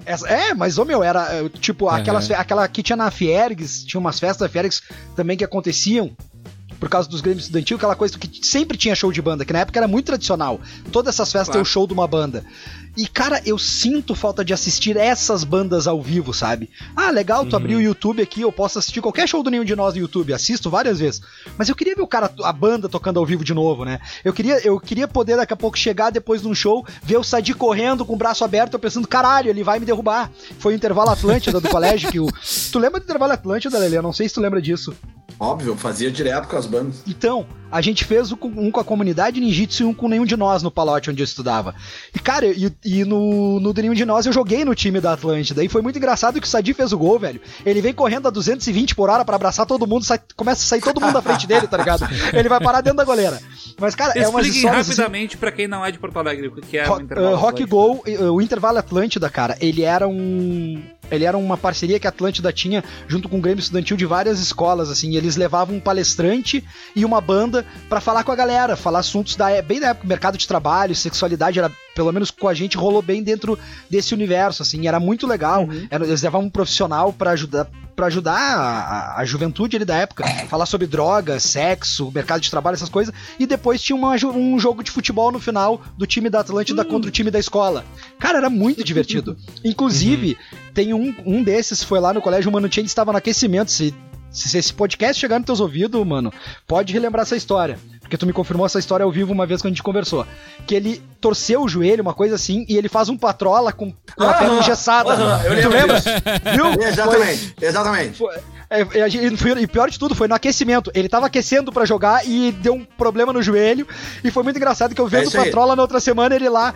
é, mas, ô meu, era é, tipo, aquelas, uhum. aquela que tinha na Fiergs, tinha umas festas da Fiergs também que aconteciam por causa dos Grêmios Estudantil, aquela coisa que sempre tinha show de banda, que na época era muito tradicional. Todas essas festas claro. tem o show de uma banda. E, cara, eu sinto falta de assistir essas bandas ao vivo, sabe? Ah, legal, tu uhum. abrir o YouTube aqui, eu posso assistir qualquer show do nenhum de nós no YouTube, assisto várias vezes. Mas eu queria ver o cara, a banda tocando ao vivo de novo, né? Eu queria, eu queria poder daqui a pouco chegar depois de um show, ver o Sadi correndo com o braço aberto, eu pensando, caralho, ele vai me derrubar. Foi o intervalo Atlântida do colégio que o. Tu lembra do intervalo Atlântida, Lele? Eu não sei se tu lembra disso. Óbvio, eu fazia direto com as bandas. Então, a gente fez um com a comunidade ninjitsu e um com nenhum de nós no Palote onde eu estudava. E, cara, e, e no, no nenhum de nós eu joguei no time da Atlântida. E foi muito engraçado que o Sadi fez o gol, velho. Ele vem correndo a 220 por hora para abraçar todo mundo, sai, começa a sair todo mundo da frente dele, tá ligado? Ele vai parar dentro da goleira. Mas, cara, Expliquem é histórias. Assim rapidamente assim... pra quem não é de Porto Alegre, o que é o intervalo. Uh, Rock Go, o intervalo Atlântida, cara, ele era um ele era uma parceria que a Atlântida tinha junto com o Grêmio Estudantil de várias escolas, assim, eles levavam um palestrante e uma banda para falar com a galera, falar assuntos da, bem da época, mercado de trabalho, sexualidade, era, pelo menos com a gente, rolou bem dentro desse universo, assim, era muito legal, uhum. era, eles levavam um profissional para ajudar para ajudar a, a, juventude ali da época, falar sobre drogas, sexo, mercado de trabalho, essas coisas, e depois tinha uma, um jogo de futebol no final do time da Atlântida uhum. contra o time da escola. Cara, era muito divertido. Inclusive, uhum. tem um, um desses, foi lá no colégio, o Mano Chen estava no aquecimento, se se esse podcast chegar nos teus ouvidos, mano, pode relembrar essa história. Porque tu me confirmou essa história ao vivo uma vez que a gente conversou. Que ele torceu o joelho, uma coisa assim, e ele faz um patrola com, com a perna engessada. Ah, tu lembra? Viu? Exatamente, foi, exatamente. Foi, é, e pior de tudo, foi no aquecimento. Ele tava aquecendo para jogar e deu um problema no joelho. E foi muito engraçado que eu vendo é o Patrola na outra semana, ele lá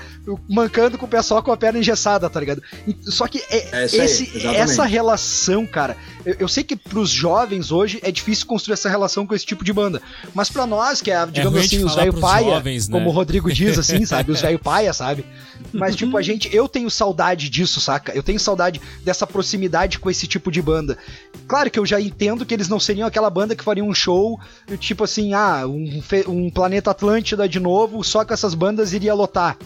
mancando com o pé só com a perna engessada, tá ligado? Só que é, é esse, essa relação, cara, eu, eu, sei que pros jovens hoje é difícil construir essa relação com esse tipo de banda. Mas para nós, que é, digamos é assim, os velho paia, jovens, né? como o Rodrigo diz, assim, sabe? Os velho paia, sabe? Mas, tipo, a gente, eu tenho saudade disso, saca? Eu tenho saudade dessa proximidade com esse tipo de banda. Claro que eu já entendo que eles não seriam aquela banda que faria um show, tipo assim, ah, um, um planeta Atlântida de novo, só que essas bandas iria lotar.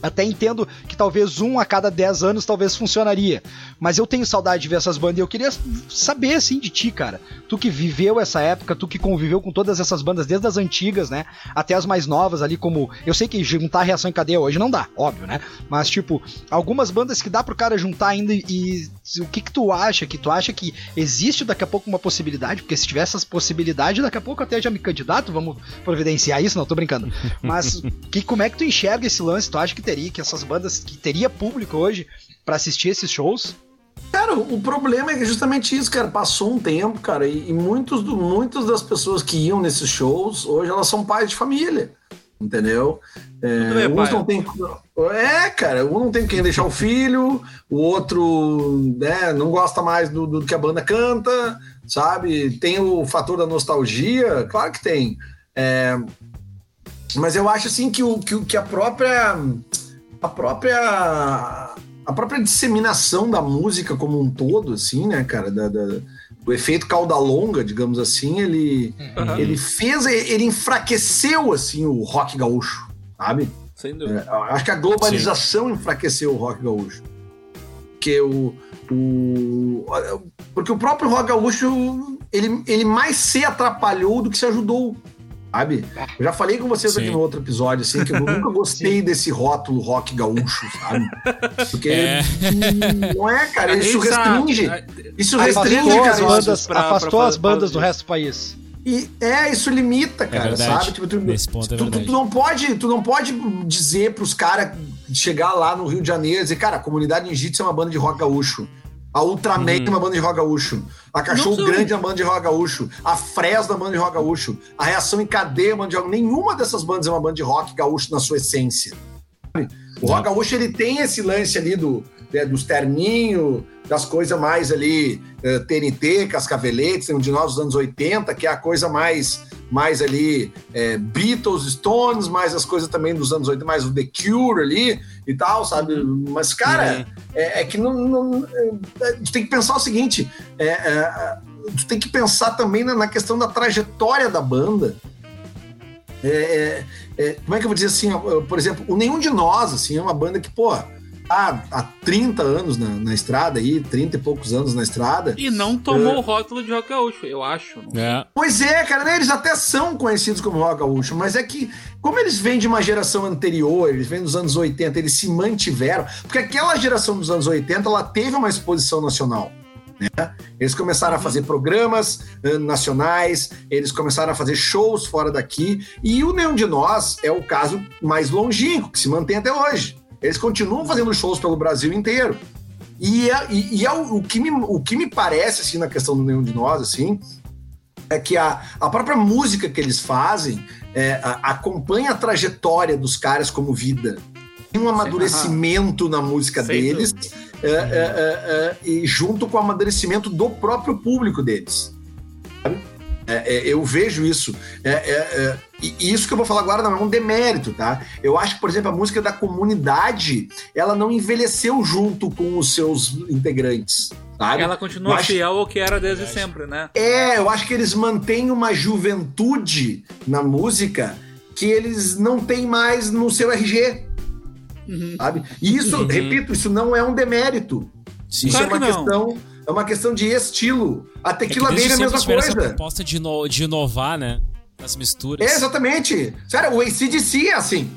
Até entendo que talvez um a cada 10 anos talvez funcionaria. Mas eu tenho saudade de ver essas bandas e eu queria saber, assim, de ti, cara. Tu que viveu essa época, tu que conviveu com todas essas bandas, desde as antigas, né? Até as mais novas ali, como. Eu sei que juntar reação em cadeia hoje não dá, óbvio, né? Mas, tipo, algumas bandas que dá pro cara juntar ainda e. O que que tu acha? Que tu acha que existe daqui a pouco uma possibilidade? Porque se tiver essas possibilidades, daqui a pouco até já me candidato, vamos providenciar isso, não tô brincando. Mas que, como é que tu enxerga esse lance? Tu acha que teria, que essas bandas, que teria público hoje para assistir esses shows? Cara, o problema é justamente isso, cara. Passou um tempo, cara, e, e muitos, do, muitas das pessoas que iam nesses shows, hoje elas são pais de família, entendeu? É, é uns não tem, é, cara, um não tem quem deixar o filho, o outro né, não gosta mais do, do que a banda canta, sabe? Tem o fator da nostalgia, claro que tem. É, mas eu acho assim que, o, que, que a própria a própria a própria disseminação da música como um todo, assim, né, cara, da, da o efeito cauda longa, digamos assim, ele, uhum. ele fez, ele enfraqueceu, assim, o rock gaúcho, sabe? Sem dúvida. É, acho que a globalização Sim. enfraqueceu o rock gaúcho. Porque o, o, porque o próprio rock gaúcho, ele, ele mais se atrapalhou do que se ajudou sabe? Eu já falei com vocês Sim. aqui no outro episódio, assim, que eu nunca gostei desse rótulo rock gaúcho, sabe? Porque é. não é, cara, isso restringe. Isso restringe, cara. As bandas, pra, afastou pra as bandas do resto do país. E é, isso limita, é cara, é sabe? Tipo, tu, Nesse ponto é tu, tu, tu, não pode, tu não pode dizer pros caras chegar lá no Rio de Janeiro e dizer, cara, a comunidade Ninjitsu é uma banda de rock gaúcho. A Ultraman hum. é uma banda de rock gaúcho. A Cachorro Grande é uma banda de rock gaúcho. A Fresno é uma banda de rock gaúcho. A Reação em Cadeia é uma banda de rock. Nenhuma dessas bandas é uma banda de rock gaúcho na sua essência. O rock gaúcho ele tem esse lance ali do, né, dos terninhos, das coisas mais ali, uh, eh, TNT, Cascaveletes, tem um de nós dos anos 80, que é a coisa mais, mais ali, é, Beatles, Stones, mais as coisas também dos anos 80, mais o The Cure ali e tal, sabe? Uhum. Mas, cara, é, é, que não, não é, tu tem que pensar o seguinte, é, é, tu tem que pensar também na, na questão da trajetória da banda, é, como é que eu vou dizer assim, por exemplo, o Nenhum de Nós, assim, é uma banda que, pô, há, há 30 anos na, na, estrada aí, 30 e poucos anos na estrada. E não tomou é... o rótulo de rock gaúcho, eu acho. É. Pois é, cara, né? eles até são conhecidos como rock gaúcho, mas é que, como eles vêm de uma geração anterior, eles vêm dos anos 80, eles se mantiveram, porque aquela geração dos anos 80, ela teve uma exposição nacional. Né? Eles começaram a fazer programas uh, nacionais, eles começaram a fazer shows fora daqui, e o Nenhum de Nós é o caso mais longínquo, que se mantém até hoje. Eles continuam fazendo shows pelo Brasil inteiro. E, é, e, e é o, o, que me, o que me parece, assim, na questão do Nenhum de Nós, assim, é que a, a própria música que eles fazem é, a, acompanha a trajetória dos caras como vida. Tem um amadurecimento na música deles, é, é, é, é, e junto com o amadurecimento do próprio público deles. É, é, eu vejo isso. É, é, é, e isso que eu vou falar agora não é um demérito, tá? Eu acho que, por exemplo, a música da comunidade, ela não envelheceu junto com os seus integrantes. Sabe? Ela continua acho... fiel ao que era desde sempre, né? É, eu acho que eles mantêm uma juventude na música que eles não têm mais no seu RG. Uhum. Sabe? E isso, uhum. repito, isso não é um demérito. Sim. Isso claro é uma questão é uma questão de estilo. A tequila é dele é a mesma coisa. Essa proposta de, no, de inovar, né? As misturas. É, exatamente. Sério, o ACDC é assim.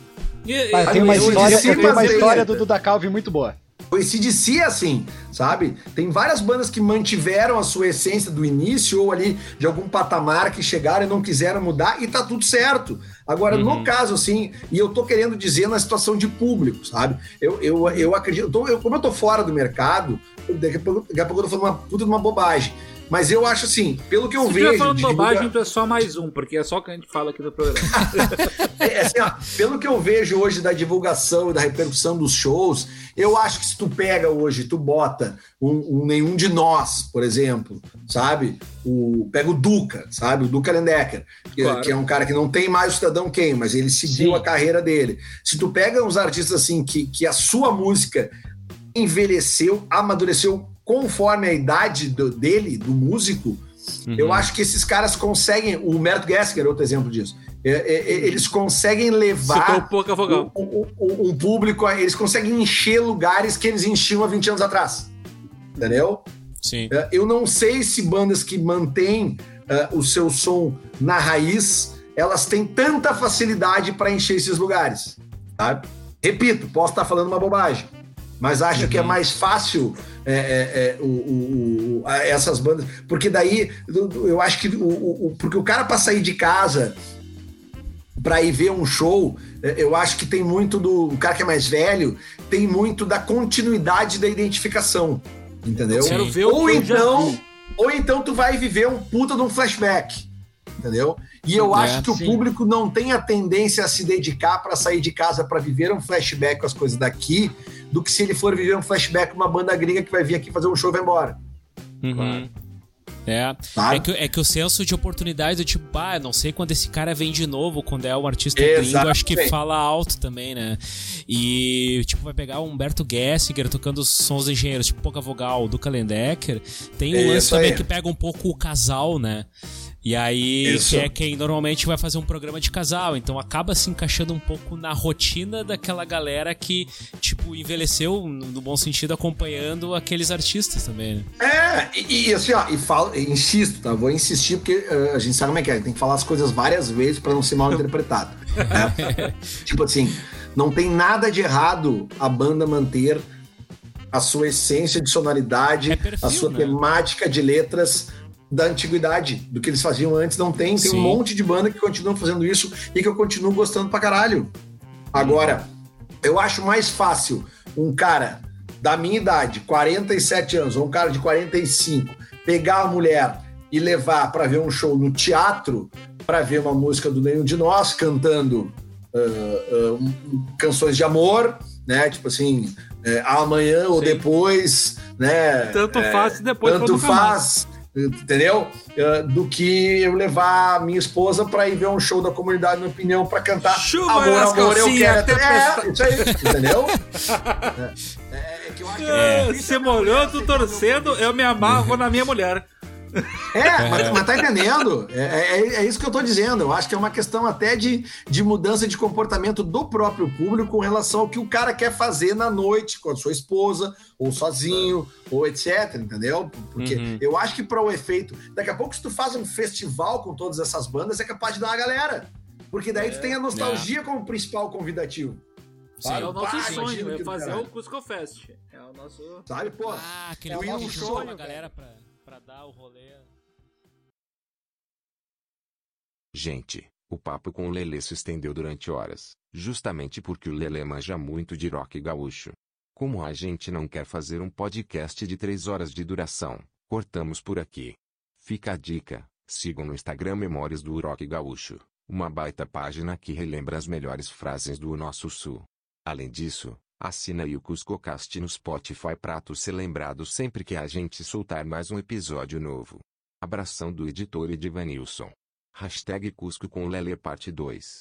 Ah, tem uma história, tem uma história do Duda Calvi muito boa. O ACDC é assim, sabe? Tem várias bandas que mantiveram a sua essência do início ou ali de algum patamar que chegaram e não quiseram mudar e tá tudo certo. Agora, uhum. no caso, assim, e eu tô querendo dizer na situação de público, sabe? Eu, eu, eu acredito, eu tô, eu, como eu tô fora do mercado, daqui a pouco, daqui a pouco eu tô falando uma puta de uma bobagem. Mas eu acho assim, pelo que eu Se vejo. Se falando bobagem, divulga... é só mais um, porque é só o que a gente fala aqui no programa. é, assim, ó, pelo que eu vejo hoje da divulgação e da repercussão dos shows, eu acho que se tu pega hoje, tu bota um, um nenhum de nós, por exemplo, sabe? O, pega o Duca, sabe? O Duca Lendecker, que, claro. que é um cara que não tem mais o cidadão quem, mas ele seguiu Sim. a carreira dele. Se tu pega uns artistas assim que, que a sua música envelheceu, amadureceu conforme a idade do, dele, do músico, uhum. eu acho que esses caras conseguem. O Mert Gessler é outro exemplo disso. É, é, é eles conseguem levar um, um, um, público, eles conseguem encher lugares que eles enchiam há 20 anos atrás. Entendeu? Sim. É, eu não sei se bandas que mantêm uh, o seu som na raiz, elas têm tanta facilidade para encher esses lugares. Sabe? Repito, posso estar falando uma bobagem mas acho uhum. que é uhum. mais fácil é, é, é, o, o, o, essas bandas, porque daí eu acho que o, porque o cara para sair de casa para ir ver um show, é, eu acho que tem muito do o cara que é mais velho, tem muito da continuidade da identificação, entendeu? ou então, ou então tu vai viver um puta de um flashback, entendeu? E eu é, acho que sim. o público não tem a tendência a se dedicar para sair de casa para viver um flashback com as coisas daqui, do que se ele for viver um flashback com uma banda gringa que vai vir aqui fazer um show e vai embora. Uhum. É. É que, é que o senso de oportunidade do tipo, ah, não sei quando esse cara vem de novo, quando é um artista Exatamente. gringo, acho que fala alto também, né? E, tipo, vai pegar o Humberto Gessinger tocando os sons de engenheiros, tipo Pouca Vogal, do Kalendecker. Tem um lance também que pega um pouco o casal, né? E aí, Isso. que é quem normalmente vai fazer um programa de casal. Então acaba se encaixando um pouco na rotina daquela galera que, tipo, envelheceu, no bom sentido, acompanhando aqueles artistas também, né? É, e, e assim, ó, e falo, insisto, tá? Vou insistir porque uh, a gente sabe como é que é. Tem que falar as coisas várias vezes para não ser mal interpretado. né? tipo assim, não tem nada de errado a banda manter a sua essência de sonoridade, é perfil, a sua né? temática de letras da antiguidade, do que eles faziam antes, não tem. Tem Sim. um monte de banda que continuam fazendo isso e que eu continuo gostando pra caralho. Agora, eu acho mais fácil um cara da minha idade, 47 anos, ou um cara de 45, pegar a mulher e levar para ver um show no teatro, para ver uma música do Nenhum de Nós cantando uh, uh, canções de amor, né? Tipo assim, uh, amanhã Sim. ou depois, né? Tanto é, faz depois tanto faz entendeu? Uh, do que eu levar minha esposa para ir ver um show da comunidade, minha opinião, para cantar Chuva Amor, amor, eu quero até é, isso aí, entendeu? é, é, que eu acho é, que você molhou, tu torcendo, eu me amarro na minha mulher. É, mas, mas tá entendendo? É, é, é, isso que eu tô dizendo. Eu acho que é uma questão até de, de mudança de comportamento do próprio público com relação ao que o cara quer fazer na noite com a sua esposa, ou sozinho, ou etc. Entendeu? Porque uhum. eu acho que para o efeito. Daqui a pouco, se tu faz um festival com todas essas bandas, é capaz de dar uma galera. Porque daí tu tem a nostalgia é. como principal convidativo. Sim, é o nosso Pai, sonho, é fazer o Cusco Fest. É o nosso. Sabe, pô? Ah, aquele é o nosso sonho, galera, pra para dar o rolê. Gente, o papo com o Lele se estendeu durante horas, justamente porque o Lele manja muito de rock gaúcho. Como a gente não quer fazer um podcast de 3 horas de duração, cortamos por aqui. Fica a dica, sigam no Instagram Memórias do Rock Gaúcho, uma baita página que relembra as melhores frases do nosso sul. Além disso, Assina aí o CuscoCast no Spotify pra tu ser lembrado sempre que a gente soltar mais um episódio novo. Abração do editor Edivanilson. Hashtag Cusco com Lele parte 2.